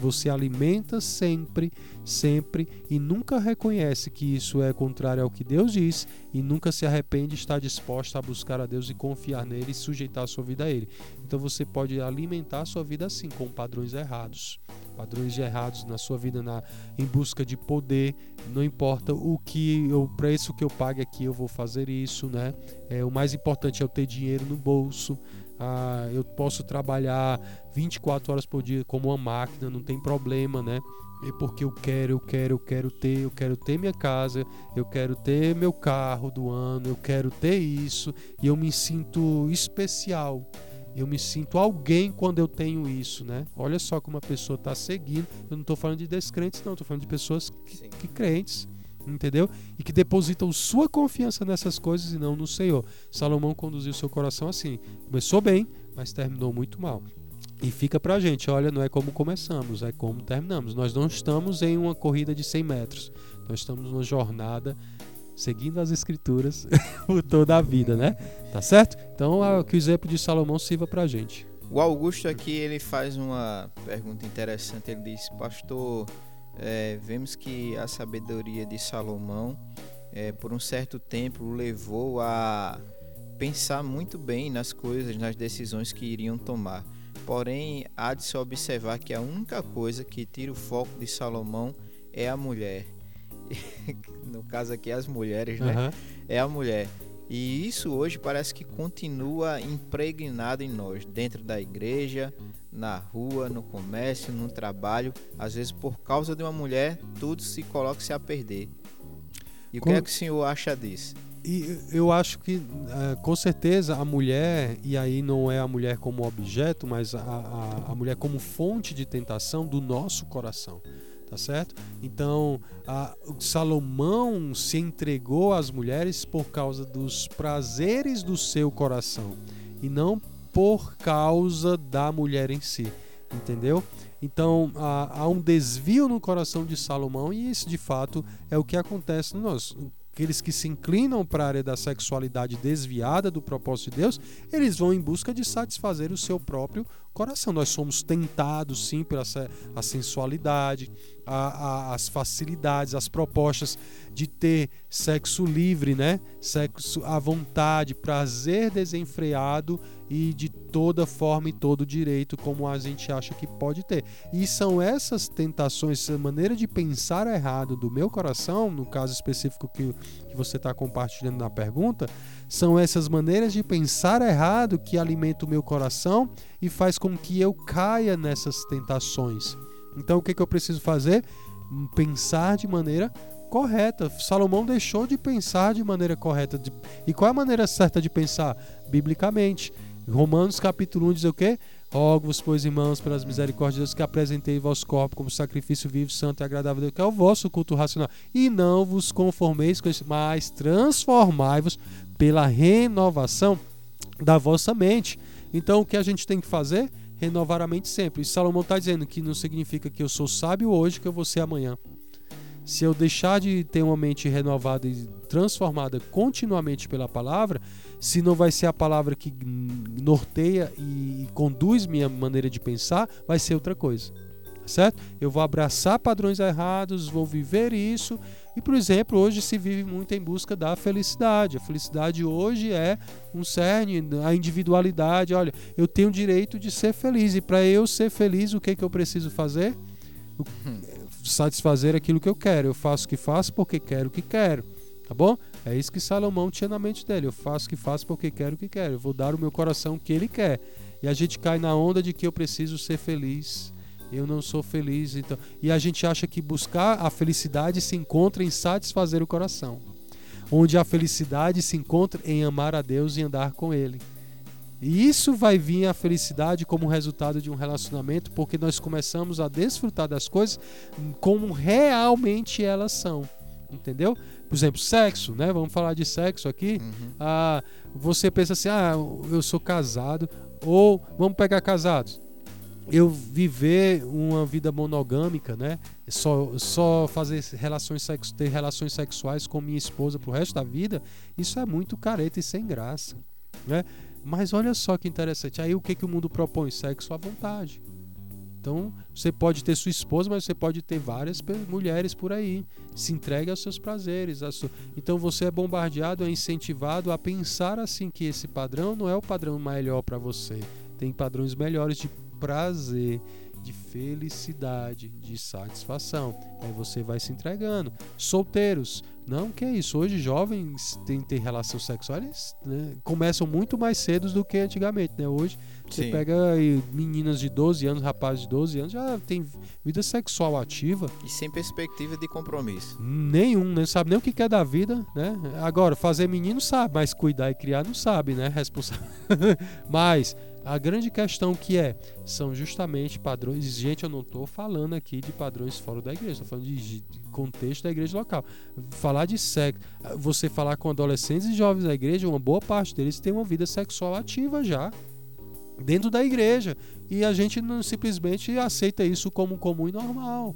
você alimenta sempre, sempre e nunca reconhece que isso é contrário ao que Deus diz e nunca se arrepende está disposto a buscar a Deus e confiar nele e sujeitar a sua vida a ele. Então você pode alimentar a sua vida assim, com padrões errados. Padrões errados na sua vida na, em busca de poder, não importa o que o preço que eu pague aqui, eu vou fazer isso, né? É, o mais importante é eu ter dinheiro no bolso, ah, eu posso trabalhar 24 horas por dia como uma máquina, não tem problema, né? É porque eu quero, eu quero, eu quero ter, eu quero ter minha casa, eu quero ter meu carro do ano, eu quero ter isso e eu me sinto especial. Eu me sinto alguém quando eu tenho isso, né? Olha só como a pessoa está seguindo. Eu não estou falando de descrentes, não, estou falando de pessoas que, que crentes entendeu? E que depositam sua confiança nessas coisas e não no Senhor. Salomão conduziu seu coração assim. Começou bem, mas terminou muito mal. E fica pra gente, olha, não é como começamos, é como terminamos. Nós não estamos em uma corrida de 100 metros. Nós estamos numa jornada seguindo as escrituras *laughs* por toda a vida, né? Tá certo? Então, que o exemplo de Salomão sirva pra gente. O Augusto aqui, ele faz uma pergunta interessante. Ele diz, pastor, é, vemos que a sabedoria de Salomão, é, por um certo tempo, o levou a pensar muito bem nas coisas, nas decisões que iriam tomar. Porém, há de se observar que a única coisa que tira o foco de Salomão é a mulher. *laughs* no caso aqui, as mulheres, né? Uhum. É a mulher. E isso hoje parece que continua impregnado em nós, dentro da igreja, na rua, no comércio, no trabalho. Às vezes, por causa de uma mulher, tudo se coloca-se a perder. E com... o que é que o senhor acha disso? E eu acho que, uh, com certeza, a mulher, e aí não é a mulher como objeto, mas a, a, a mulher como fonte de tentação do nosso coração tá certo? Então, a, Salomão se entregou às mulheres por causa dos prazeres do seu coração e não por causa da mulher em si, entendeu? Então há, há um desvio no coração de Salomão e isso de fato é o que acontece no nosso aqueles que se inclinam para a área da sexualidade desviada do propósito de Deus, eles vão em busca de satisfazer o seu próprio coração. Nós somos tentados, sim, pela a sensualidade, a, a, as facilidades, as propostas de ter sexo livre, né? Sexo à vontade, prazer desenfreado e de toda forma e todo direito, como a gente acha que pode ter. E são essas tentações, essa maneira de pensar errado do meu coração, no caso específico que, que você está compartilhando na pergunta, são essas maneiras de pensar errado que alimentam o meu coração e faz com que eu caia nessas tentações. Então o que, que eu preciso fazer? Pensar de maneira correta. Salomão deixou de pensar de maneira correta. E qual é a maneira certa de pensar? Biblicamente. Romanos capítulo 1 diz o quê? Rogo-vos, pois, irmãos, pelas misericórdias de Deus, que apresentei vosso corpo como sacrifício vivo, santo e agradável a Deus, que é o vosso culto racional. E não vos conformeis com isso, mas transformai-vos pela renovação da vossa mente. Então, o que a gente tem que fazer? Renovar a mente sempre. E Salomão está dizendo que não significa que eu sou sábio hoje, que eu vou ser amanhã. Se eu deixar de ter uma mente renovada e transformada continuamente pela palavra, se não vai ser a palavra que norteia e conduz minha maneira de pensar, vai ser outra coisa. Certo? Eu vou abraçar padrões errados, vou viver isso. E, por exemplo, hoje se vive muito em busca da felicidade. A felicidade hoje é um cerne, a individualidade. Olha, eu tenho o direito de ser feliz. E para eu ser feliz, o que, que eu preciso fazer? Satisfazer aquilo que eu quero. Eu faço o que faço porque quero o que quero. Tá bom? É isso que Salomão tinha na mente dele. Eu faço o que faço porque quero o que quero. Eu vou dar o meu coração o que ele quer. E a gente cai na onda de que eu preciso ser feliz. Eu não sou feliz, então. E a gente acha que buscar a felicidade se encontra em satisfazer o coração. Onde a felicidade se encontra em amar a Deus e andar com ele. E isso vai vir a felicidade como resultado de um relacionamento, porque nós começamos a desfrutar das coisas como realmente elas são. Entendeu? Por exemplo, sexo, né? Vamos falar de sexo aqui. Uhum. Ah, você pensa assim: ah, eu sou casado. Ou vamos pegar casados. Eu viver uma vida monogâmica, né? Só, só fazer relações sexo, ter relações sexuais com minha esposa pro resto da vida, isso é muito careta e sem graça, né? Mas olha só que interessante. Aí o que, que o mundo propõe? Sexo à vontade. Então, você pode ter sua esposa, mas você pode ter várias mulheres por aí. Se entregue aos seus prazeres. Sua... Então, você é bombardeado, é incentivado a pensar assim que esse padrão não é o padrão melhor para você. Tem padrões melhores de prazer de felicidade, de satisfação. Aí você vai se entregando. Solteiros, não que é isso. Hoje jovens têm ter relação sexual, eles né, começam muito mais cedo do que antigamente, né? Hoje você Sim. pega aí, meninas de 12 anos, rapazes de 12 anos, já tem vida sexual ativa. E sem perspectiva de compromisso. Nenhum, não né? sabe nem o que quer da vida, né? Agora, fazer menino sabe, mas cuidar e criar não sabe, né? *laughs* Responsável. *laughs* mas a grande questão que é, são justamente padrões. Gente, eu não estou falando aqui de padrões fora da igreja, estou falando de, contexto da igreja local. Falar de sexo, você falar com adolescentes e jovens da igreja, uma boa parte deles tem uma vida sexual ativa já dentro da igreja e a gente não simplesmente aceita isso como comum e normal.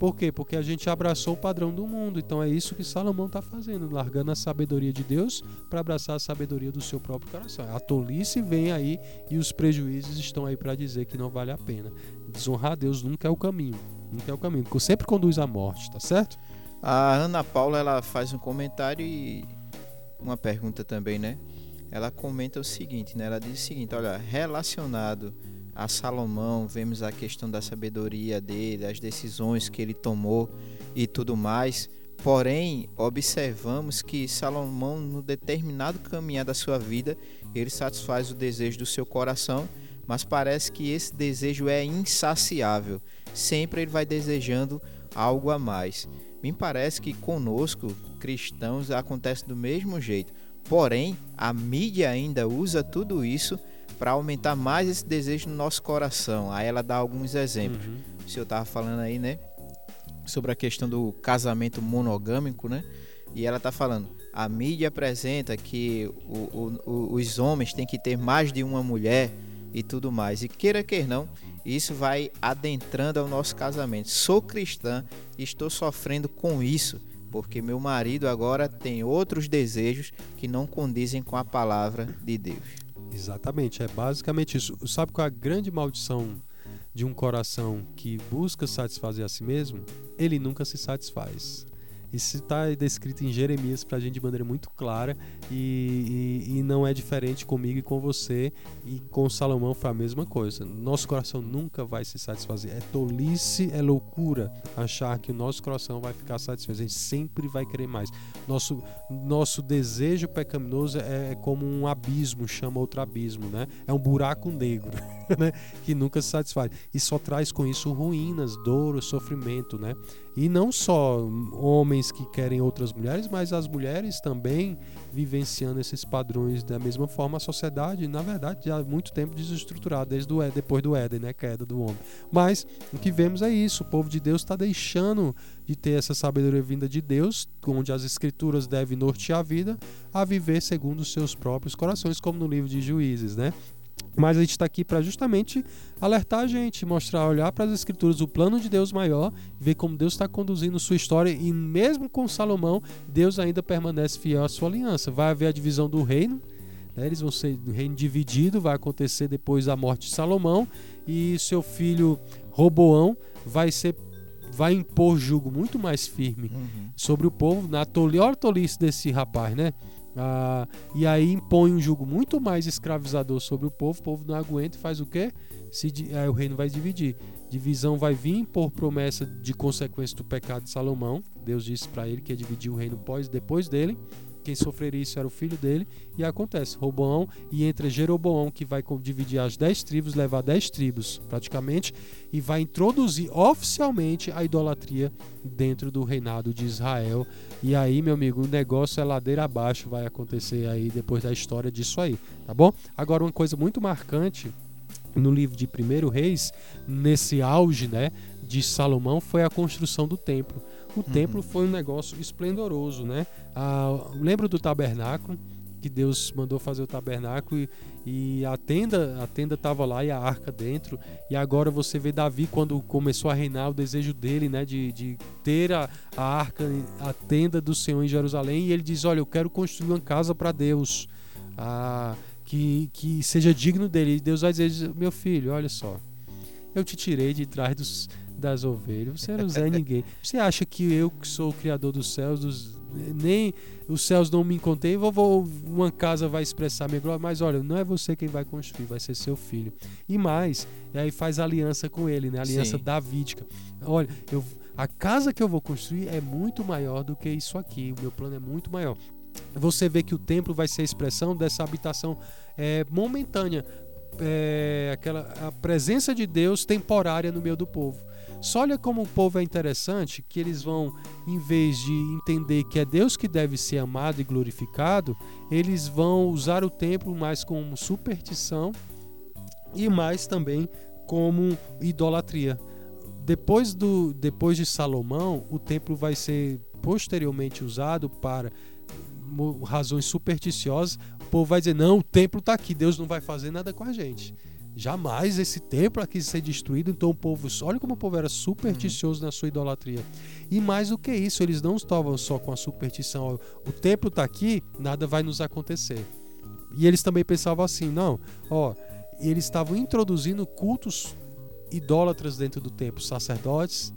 Por quê? Porque a gente abraçou o padrão do mundo. Então é isso que Salomão está fazendo, largando a sabedoria de Deus para abraçar a sabedoria do seu próprio coração. A tolice vem aí e os prejuízos estão aí para dizer que não vale a pena. Desonrar a Deus nunca é o caminho. Nunca é o caminho, porque sempre conduz à morte, tá certo? A Ana Paula ela faz um comentário e uma pergunta também, né? Ela comenta o seguinte, né? Ela diz o seguinte, olha, relacionado a Salomão, vemos a questão da sabedoria dele, as decisões que ele tomou e tudo mais. Porém, observamos que Salomão, no determinado caminhar da sua vida, ele satisfaz o desejo do seu coração, mas parece que esse desejo é insaciável. Sempre ele vai desejando algo a mais. Me parece que conosco, cristãos, acontece do mesmo jeito. Porém, a mídia ainda usa tudo isso para aumentar mais esse desejo no nosso coração. Aí ela dá alguns exemplos. Uhum. O senhor estava falando aí, né? Sobre a questão do casamento monogâmico, né? E ela está falando, a mídia apresenta que o, o, os homens têm que ter mais de uma mulher e tudo mais. E queira que não, isso vai adentrando ao nosso casamento. Sou cristã e estou sofrendo com isso, porque meu marido agora tem outros desejos que não condizem com a palavra de Deus. Exatamente, é basicamente isso. Sabe qual é a grande maldição de um coração que busca satisfazer a si mesmo? Ele nunca se satisfaz. Isso está descrito em Jeremias para a gente de maneira muito clara e, e, e, não é diferente comigo e com você e com Salomão foi a mesma coisa. Nosso coração nunca vai se satisfazer. É tolice, é loucura achar que o nosso coração vai ficar satisfeito. A gente sempre vai querer mais. Nosso, nosso desejo pecaminoso é, é como um abismo, chama outro abismo, né? É um buraco negro. *laughs* *laughs* né? Que nunca se satisfaz. E só traz com isso ruínas, dor, sofrimento, né? E não só homens que querem outras mulheres, mas as mulheres também vivenciando esses padrões da mesma forma a sociedade, na verdade, já há muito tempo desestruturada desde o depois do Éden, né, queda do homem. Mas o que vemos é isso, o povo de Deus está deixando de ter essa sabedoria vinda de Deus, onde as escrituras devem nortear a vida, a viver segundo os seus próprios corações, como no livro de Juízes, né? Mas a gente está aqui para justamente alertar a gente, mostrar, olhar para as escrituras, o plano de Deus maior, ver como Deus está conduzindo sua história e mesmo com Salomão, Deus ainda permanece fiel à sua aliança. Vai haver a divisão do reino, né? eles vão ser do reino dividido, vai acontecer depois da morte de Salomão e seu filho Roboão vai ser vai impor julgo muito mais firme uhum. sobre o povo. Na toli, olha a tolice desse rapaz, né? Ah, e aí impõe um jugo muito mais escravizador sobre o povo, o povo não aguenta e faz o quê? Se, aí o reino vai dividir. Divisão vai vir por promessa de consequência do pecado de Salomão. Deus disse para ele que ia dividir o reino pós, depois dele. Quem sofreria isso era o filho dele. E acontece, Roboão e entra Jeroboão, que vai dividir as dez tribos, levar dez tribos praticamente, e vai introduzir oficialmente a idolatria dentro do reinado de Israel. E aí, meu amigo, o negócio é ladeira abaixo, vai acontecer aí depois da história disso aí, tá bom? Agora, uma coisa muito marcante no livro de Primeiro Reis, nesse auge, né, de Salomão, foi a construção do templo o uhum. templo foi um negócio esplendoroso, né? Ah, lembro do tabernáculo, que Deus mandou fazer o tabernáculo e, e a tenda a tenda estava lá e a arca dentro e agora você vê Davi quando começou a reinar o desejo dele né de, de ter a, a arca a tenda do Senhor em Jerusalém e ele diz olha eu quero construir uma casa para Deus ah, que, que seja digno dele e Deus vai dizer meu filho olha só eu te tirei de trás dos, das ovelhas. Você não é ninguém. Você acha que eu que sou o criador dos céus, dos, nem os céus não me encontrei, vou, vou, uma casa vai expressar minha glória, mas olha, não é você quem vai construir, vai ser seu filho. E mais, e aí faz aliança com ele, né? Aliança Sim. davídica. Olha, eu, a casa que eu vou construir é muito maior do que isso aqui. O meu plano é muito maior. Você vê que o templo vai ser a expressão dessa habitação é, momentânea, é, aquela a presença de Deus temporária no meio do povo. Só olha como o povo é interessante, que eles vão, em vez de entender que é Deus que deve ser amado e glorificado, eles vão usar o templo mais como superstição e mais também como idolatria. Depois, do, depois de Salomão, o templo vai ser posteriormente usado para razões supersticiosas. O povo vai dizer: não, o templo está aqui, Deus não vai fazer nada com a gente. Jamais esse templo aqui ser destruído. Então o povo, olha como o povo era supersticioso uhum. na sua idolatria. E mais do que isso, eles não estavam só com a superstição. O templo está aqui, nada vai nos acontecer. E eles também pensavam assim, não, ó, eles estavam introduzindo cultos idólatras dentro do templo, sacerdotes,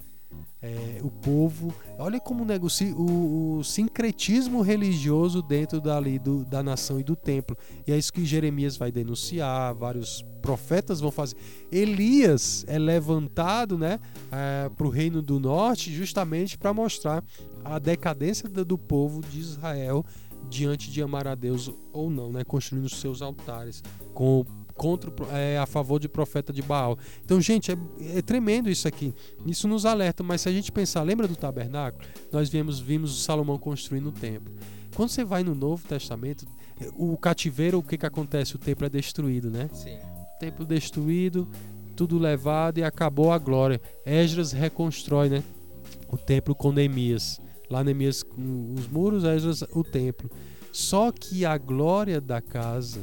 é, o povo. Olha como negocia o, o, sincretismo religioso dentro dali do, da nação e do templo. E é isso que Jeremias vai denunciar, vários profetas vão fazer. Elias é levantado né, é, para o reino do norte justamente para mostrar a decadência do, do povo de Israel diante de amar a Deus ou não, né, construindo seus altares com contra é, a favor de profeta de Baal. Então, gente, é, é, tremendo isso aqui. Isso nos alerta, mas se a gente pensar, lembra do tabernáculo? Nós vimos, vimos o Salomão construindo o templo. Quando você vai no Novo Testamento, o cativeiro, o que, que acontece? O templo é destruído, né? Sim. O templo destruído, tudo levado e acabou a glória. Esdras reconstrói, né? O templo com Neemias. Lá Neemias os muros, Esdras o templo. Só que a glória da casa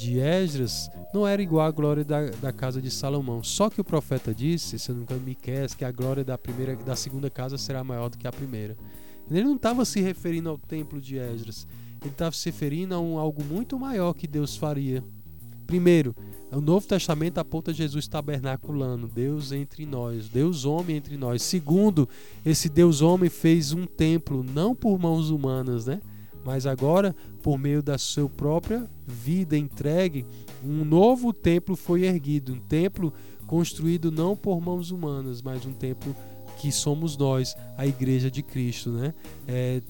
de Esdras não era igual à glória da, da casa de Salomão. Só que o profeta disse, se não me Miqueias, que a glória da primeira da segunda casa será maior do que a primeira. Ele não estava se referindo ao templo de Esdras. Ele estava se referindo a um, algo muito maior que Deus faria. Primeiro, o Novo Testamento aponta Jesus tabernaculando, Deus entre nós, Deus homem entre nós. Segundo, esse Deus homem fez um templo, não por mãos humanas, né? Mas agora, por meio da sua própria vida entregue, um novo templo foi erguido, um templo construído não por mãos humanas, mas um templo que somos nós, a Igreja de Cristo, né? É,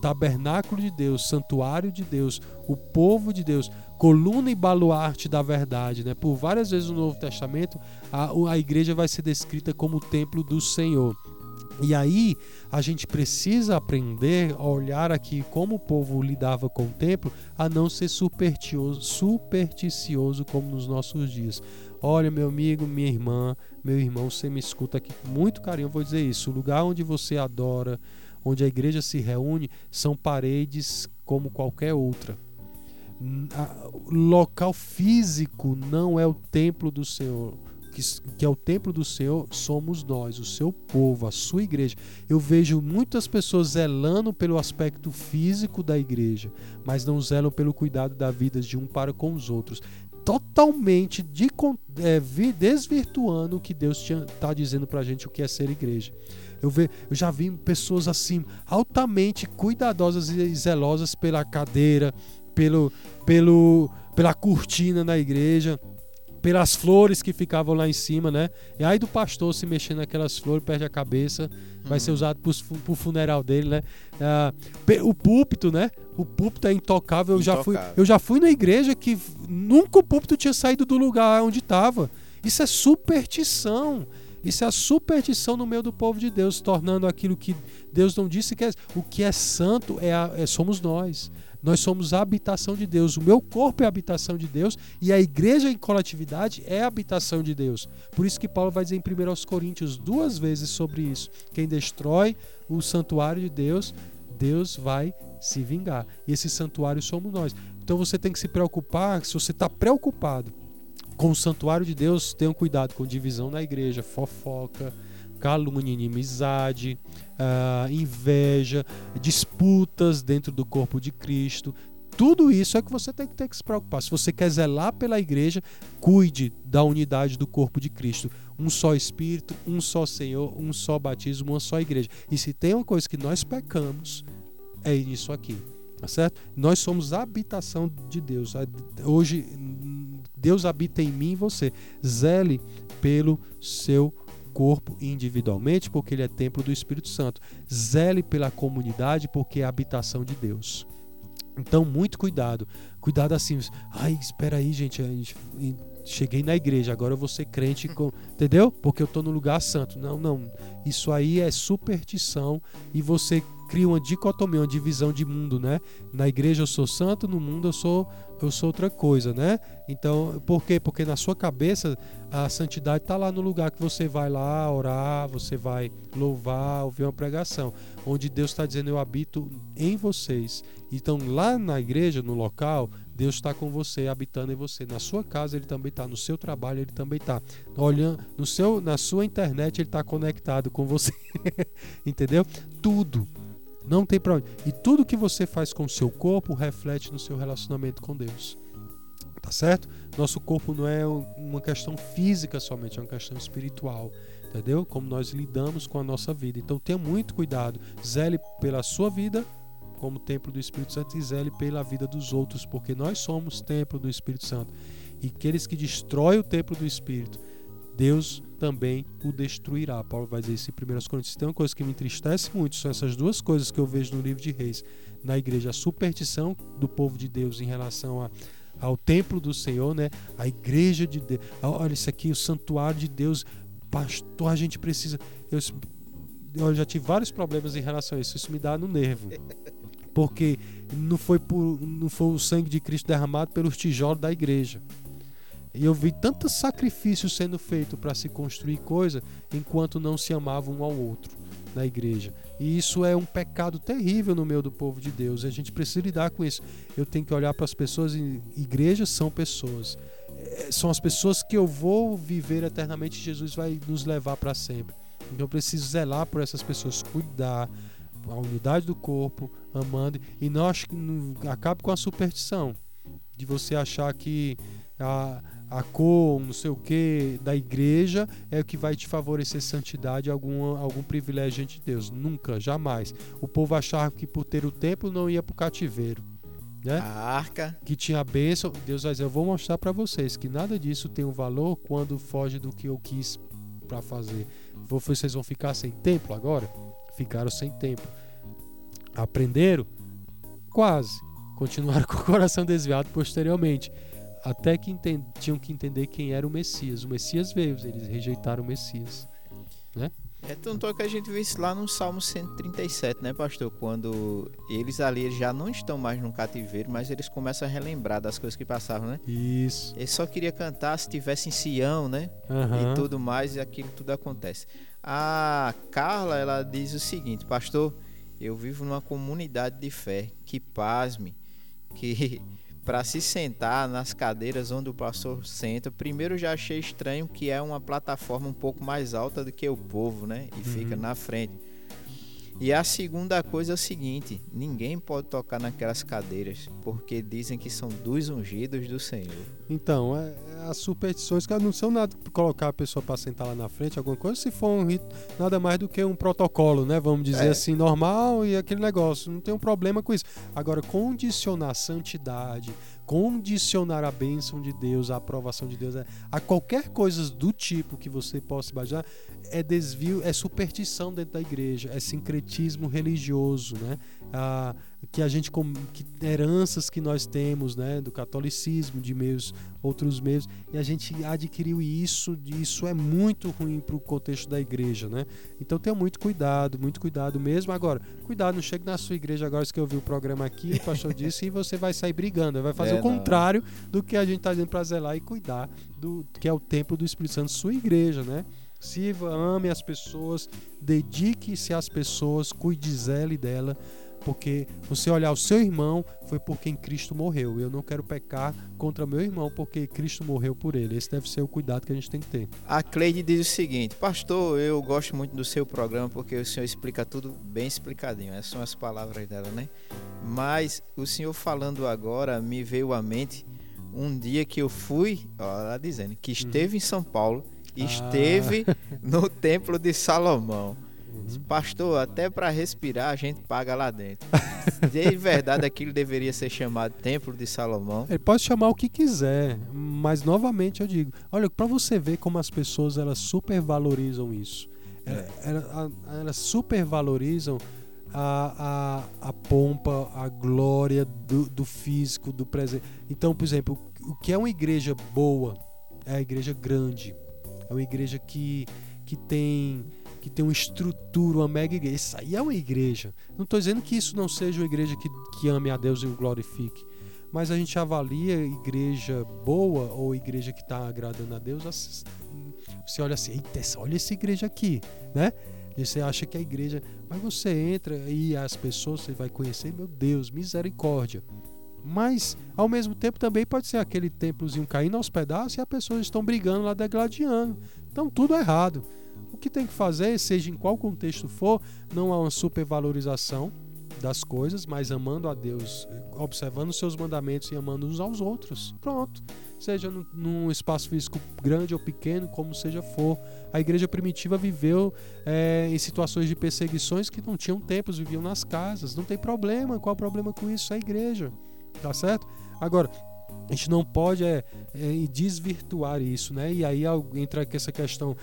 tabernáculo de Deus, santuário de Deus, o povo de Deus, coluna e baluarte da verdade. Né? Por várias vezes no Novo Testamento, a, a igreja vai ser descrita como o templo do Senhor. E aí a gente precisa aprender a olhar aqui como o povo lidava com o templo, a não ser supersticioso, supersticioso como nos nossos dias. Olha, meu amigo, minha irmã, meu irmão, você me escuta aqui com muito carinho, eu vou dizer isso. O lugar onde você adora, onde a igreja se reúne, são paredes como qualquer outra. O local físico não é o templo do Senhor que, que é o templo do Senhor, somos nós, o seu povo, a sua igreja. Eu vejo muitas pessoas zelando pelo aspecto físico da igreja, mas não zelam pelo cuidado da vida de um para com os outros. Totalmente de, é, desvirtuando o que Deus está dizendo para a gente o que é ser igreja. Eu, ve, eu já vi pessoas assim, altamente cuidadosas e zelosas pela cadeira, pelo, pelo, pela cortina na igreja pelas flores que ficavam lá em cima, né? E aí do pastor se mexendo naquelas flores, perde a cabeça, vai ser uhum. usado pro, pro funeral dele, né? Ah, o púlpito, né? O púlpito é intocável. Eu, intocável. Já fui, eu já fui na igreja que nunca o púlpito tinha saído do lugar onde estava. Isso é superstição. Isso é a superstição no meio do povo de Deus, tornando aquilo que Deus não disse que é. O que é santo é, a, é somos nós. Nós somos a habitação de Deus. O meu corpo é a habitação de Deus e a igreja em coletividade é a habitação de Deus. Por isso que Paulo vai dizer em 1 Coríntios duas vezes sobre isso. Quem destrói o santuário de Deus, Deus vai se vingar. E esse santuário somos nós. Então você tem que se preocupar, se você está preocupado com o santuário de Deus, tenha cuidado com divisão na igreja, fofoca, calúnia, inimizade, uh, inveja, disputas dentro do corpo de Cristo. Tudo isso é que você tem que ter que se preocupar. Se você quer zelar pela igreja, cuide da unidade do corpo de Cristo. Um só Espírito, um só Senhor, um só batismo, uma só igreja. E se tem uma coisa que nós pecamos, é isso aqui. Tá certo? Nós somos a habitação de Deus. Hoje, Deus habita em mim e você. Zele pelo seu corpo individualmente, porque ele é templo do Espírito Santo. Zele pela comunidade, porque é habitação de Deus. Então, muito cuidado. Cuidado assim. Ai, espera aí, gente. Cheguei na igreja, agora eu vou ser crente, com, entendeu? Porque eu estou no lugar santo. Não, não. Isso aí é superstição e você cria uma dicotomia, uma divisão de mundo, né? Na igreja eu sou santo, no mundo eu sou eu sou outra coisa, né? Então, por quê? Porque na sua cabeça a santidade está lá no lugar que você vai lá orar, você vai louvar, ouvir uma pregação, onde Deus está dizendo eu habito em vocês. Então, lá na igreja, no local, Deus está com você, habitando em você. Na sua casa ele também está, no seu trabalho ele também está, olhando no seu, na sua internet ele está conectado com você, *laughs* entendeu? Tudo. Não tem problema. E tudo que você faz com o seu corpo reflete no seu relacionamento com Deus. Tá certo? Nosso corpo não é uma questão física somente, é uma questão espiritual. Entendeu? Como nós lidamos com a nossa vida. Então tenha muito cuidado. Zele pela sua vida, como templo do Espírito Santo, e zele pela vida dos outros, porque nós somos templo do Espírito Santo. E aqueles que destroem o templo do Espírito Deus também o destruirá. Paulo vai dizer isso em 1 Coríntios. Tem uma coisa que me entristece muito, são essas duas coisas que eu vejo no livro de Reis, na igreja, a superstição do povo de Deus em relação a, ao templo do Senhor, né? A igreja de Deus. Olha isso aqui, o santuário de Deus. Pastor, a gente precisa. Eu, eu já tive vários problemas em relação a isso. Isso me dá no nervo. Porque não foi, por, não foi o sangue de Cristo derramado pelos tijolos da igreja. E eu vi tanto sacrifício sendo feito para se construir coisa, enquanto não se amavam um ao outro na igreja. E isso é um pecado terrível no meio do povo de Deus. A gente precisa lidar com isso. Eu tenho que olhar para as pessoas e igrejas são pessoas. É, são as pessoas que eu vou viver eternamente. Jesus vai nos levar para sempre. Então eu preciso zelar por essas pessoas, cuidar a unidade do corpo, amando e não acho que acabe com a superstição de você achar que a cor, não sei o que da igreja é o que vai te favorecer santidade, algum, algum privilégio de Deus. Nunca, jamais. O povo achava que por ter o templo não ia para o cativeiro. Né? A arca. Que tinha a bênção. Deus vai dizer: Eu vou mostrar para vocês que nada disso tem um valor quando foge do que eu quis para fazer. Vocês vão ficar sem templo agora? Ficaram sem templo. Aprenderam? Quase continuaram *laughs* com o coração desviado posteriormente. Até que tinham que entender quem era o Messias. O Messias veio, eles rejeitaram o Messias. Né? É tanto que a gente vê isso lá no Salmo 137, né, pastor? Quando eles ali já não estão mais no cativeiro, mas eles começam a relembrar das coisas que passavam, né? Isso. Eles só queria cantar se tivesse em Sião, né? Uhum. E tudo mais, e aquilo tudo acontece. A Carla, ela diz o seguinte, pastor, eu vivo numa comunidade de fé que pasme, que para se sentar nas cadeiras onde o pastor senta, primeiro já achei estranho que é uma plataforma um pouco mais alta do que o povo, né? E uhum. fica na frente. E a segunda coisa é o seguinte: ninguém pode tocar naquelas cadeiras, porque dizem que são dos ungidos do Senhor. Então, é, é as superstições que não são nada colocar a pessoa para sentar lá na frente, alguma coisa, se for um rito, nada mais do que um protocolo, né? Vamos dizer é. assim, normal e aquele negócio. Não tem um problema com isso. Agora, condicionar santidade, condicionar a bênção de Deus, a aprovação de Deus, é, a qualquer coisa do tipo que você possa imaginar, é desvio, é superstição dentro da igreja, é sincretismo religioso, né? Ah, que a gente que heranças que nós temos, né, do catolicismo, de meios outros meios, e a gente adquiriu isso, isso é muito ruim para o contexto da igreja, né? Então tenha muito cuidado, muito cuidado mesmo. Agora, cuidado, não chegue na sua igreja agora que eu vi o programa aqui, o pastor *laughs* disse, e você vai sair brigando, vai fazer é, o contrário não. do que a gente está dizendo para zelar e cuidar do que é o templo do Espírito Santo, sua igreja, né? Sirva, ame as pessoas, dedique-se às pessoas, cuide zele dela, porque você olhar o seu irmão foi por quem Cristo morreu. Eu não quero pecar contra meu irmão porque Cristo morreu por ele. Esse deve ser o cuidado que a gente tem que ter. A Cleide diz o seguinte: Pastor, eu gosto muito do seu programa porque o senhor explica tudo bem explicadinho. Essas são as palavras dela, né? Mas o senhor falando agora me veio à mente um dia que eu fui, ó, ela dizendo que esteve uhum. em São Paulo esteve ah. no Templo de Salomão. Uhum. Pastor, até para respirar a gente paga lá dentro. *laughs* De verdade, aquilo deveria ser chamado Templo de Salomão. Ele pode chamar o que quiser, mas novamente eu digo, olha, para você ver como as pessoas elas supervalorizam isso. É. Elas, elas supervalorizam a, a, a pompa, a glória do, do físico, do presente. Então, por exemplo, o que é uma igreja boa é a igreja grande é uma igreja que, que tem que tem uma estrutura, uma mega igreja. Isso aí é uma igreja. Não estou dizendo que isso não seja uma igreja que, que ame a Deus e o glorifique. Mas a gente avalia igreja boa ou igreja que está agradando a Deus. Você olha assim, eita, olha essa igreja aqui, né? E você acha que a igreja. Mas você entra e as pessoas você vai conhecer, meu Deus, misericórdia. Mas, ao mesmo tempo, também pode ser aquele templozinho caindo aos pedaços e as pessoas estão brigando lá, degladiando. Então, tudo é errado. O que tem que fazer, seja em qual contexto for, não há uma supervalorização das coisas, mas amando a Deus, observando seus mandamentos e amando uns aos outros. Pronto. Seja num, espaço físico grande ou pequeno, como seja for. A igreja primitiva viveu é, em situações de perseguições que não tinham tempos, viviam nas casas. Não tem problema. Qual o problema com isso? É a igreja. Tá certo? Agora, a gente não pode é, é, desvirtuar isso, né? E aí entra essa questão: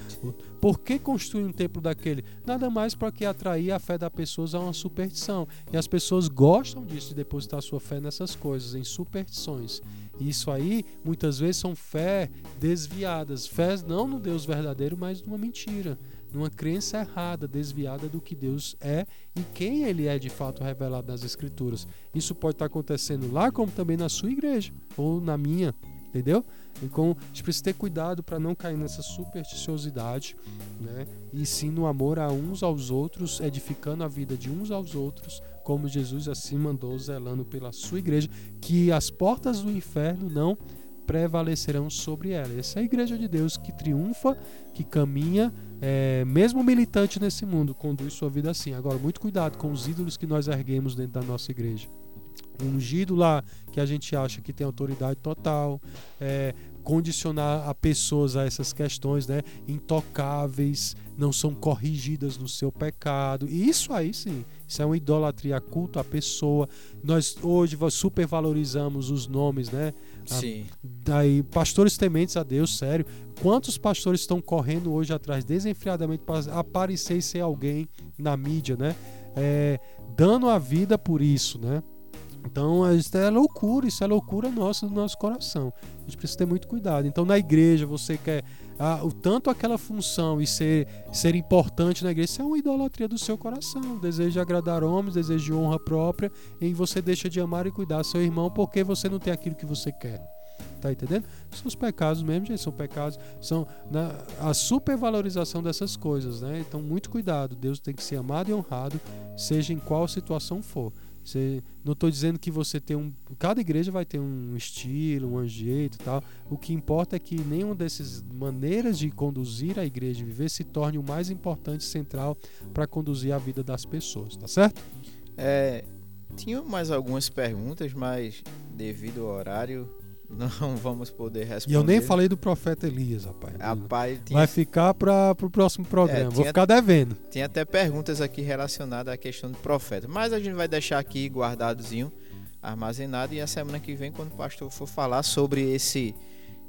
por que construir um templo daquele? Nada mais para que atrair a fé das pessoas a uma superstição. E as pessoas gostam disso, de depositar sua fé nessas coisas, em superstições. E isso aí, muitas vezes, são fé desviadas. Fé não no Deus verdadeiro, mas numa mentira numa crença errada, desviada do que Deus é e quem Ele é de fato revelado nas Escrituras. Isso pode estar acontecendo lá, como também na sua igreja ou na minha, entendeu? Então a gente precisa ter cuidado para não cair nessa supersticiosidade, né? E sim no amor a uns aos outros, edificando a vida de uns aos outros, como Jesus assim mandou, zelando pela sua igreja, que as portas do inferno não prevalecerão sobre ela. Essa é a igreja de Deus que triunfa, que caminha, é, mesmo militante nesse mundo, conduz sua vida assim. Agora, muito cuidado com os ídolos que nós erguemos dentro da nossa igreja. ungido lá que a gente acha que tem autoridade total, é, condicionar a pessoas a essas questões, né? Intocáveis, não são corrigidas no seu pecado. E isso aí sim, isso é uma idolatria culto à pessoa. Nós hoje supervalorizamos os nomes, né? Sim. daí, pastores tementes a Deus, sério. Quantos pastores estão correndo hoje atrás desenfreadamente para aparecer e ser alguém na mídia, né? É, dando a vida por isso, né? Então, isso é loucura, isso é loucura nossa do nosso coração. A gente precisa ter muito cuidado. Então, na igreja, você quer ah, o tanto aquela função e ser, ser importante na igreja, isso é uma idolatria do seu coração. Desejo de agradar homens, desejo de honra própria, e você deixa de amar e cuidar seu irmão porque você não tem aquilo que você quer. Tá entendendo? São os pecados mesmo, gente, são pecados, são na, a supervalorização dessas coisas, né? Então, muito cuidado. Deus tem que ser amado e honrado, seja em qual situação for. Você, não estou dizendo que você tem um. Cada igreja vai ter um estilo, um jeito tal. O que importa é que nenhuma dessas maneiras de conduzir a igreja e viver se torne o mais importante central para conduzir a vida das pessoas, tá certo? É, tinha mais algumas perguntas, mas devido ao horário *laughs* não vamos poder responder. E eu nem falei do profeta Elias, rapaz. Rapaz, tinha... Vai ficar para o próximo programa. É, Vou ficar devendo. Tem até perguntas aqui relacionadas à questão do profeta. Mas a gente vai deixar aqui guardadozinho, armazenado. E a semana que vem, quando o pastor for falar sobre esse,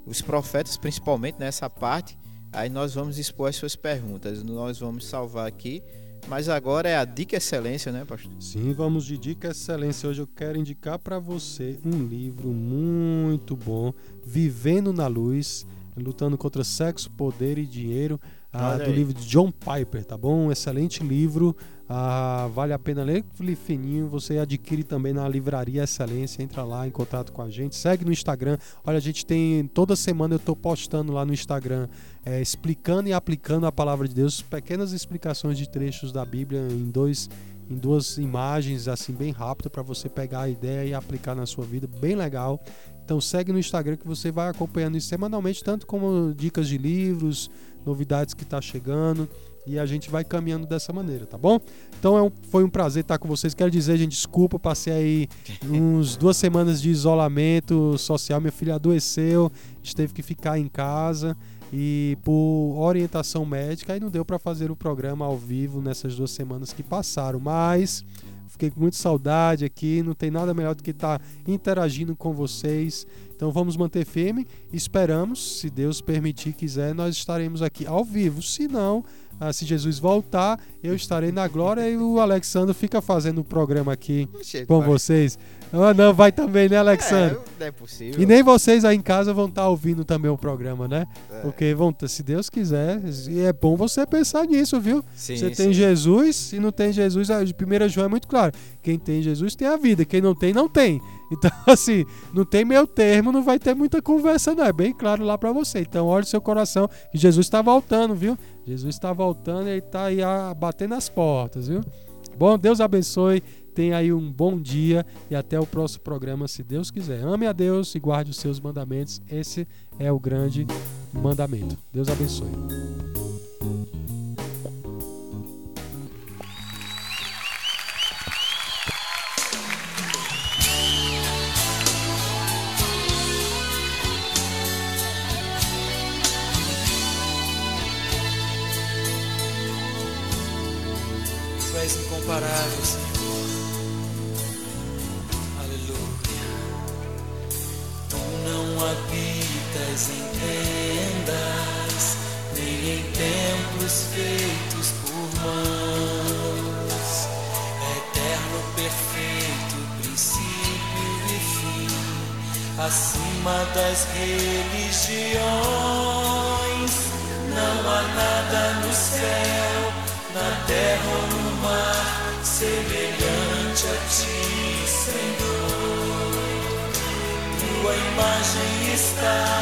os profetas, principalmente nessa parte, aí nós vamos expor as suas perguntas. Nós vamos salvar aqui mas agora é a dica excelência, né, pastor? Sim, vamos de dica excelência. Hoje eu quero indicar para você um livro muito bom, Vivendo na Luz, lutando contra sexo, poder e dinheiro, ah, do livro de John Piper, tá bom? Um excelente livro ah, vale a pena ler fininho. Você adquire também na Livraria Excelência. Entra lá em contato com a gente. Segue no Instagram. Olha, a gente tem. Toda semana eu estou postando lá no Instagram, é, explicando e aplicando a palavra de Deus. Pequenas explicações de trechos da Bíblia em dois. Em duas imagens, assim, bem rápido, para você pegar a ideia e aplicar na sua vida. Bem legal. Então segue no Instagram que você vai acompanhando isso semanalmente, tanto como dicas de livros, novidades que está chegando e a gente vai caminhando dessa maneira, tá bom? Então é um, foi um prazer estar com vocês. Quero dizer, gente, desculpa, passei aí *laughs* uns duas semanas de isolamento social. Minha filha adoeceu, a gente teve que ficar em casa e por orientação médica aí não deu para fazer o programa ao vivo nessas duas semanas que passaram, mas fiquei com muita saudade aqui, não tem nada melhor do que estar interagindo com vocês. Então vamos manter firme, esperamos, se Deus permitir, quiser, nós estaremos aqui ao vivo. Se não, ah, se Jesus voltar, eu estarei na glória e o Alexandre fica fazendo o programa aqui com vai. vocês. Ah, não, vai também, né, Alexandre? É, não é possível. E nem vocês aí em casa vão estar ouvindo também o programa, né? É. Porque vão, se Deus quiser, e é bom você pensar nisso, viu? Sim, você tem sim. Jesus, se não tem Jesus, a 1 João é muito claro. Quem tem Jesus tem a vida, quem não tem, não tem. *laughs* Então, assim, não tem meio termo, não vai ter muita conversa, não. É bem claro lá para você. Então, olhe seu coração, que Jesus está voltando, viu? Jesus está voltando e ele está aí batendo as portas, viu? Bom, Deus abençoe. Tenha aí um bom dia e até o próximo programa, se Deus quiser. Ame a Deus e guarde os seus mandamentos. Esse é o grande mandamento. Deus abençoe. és religiões. Não há nada no céu, na terra ou no mar, semelhante a ti, Senhor. Tua imagem está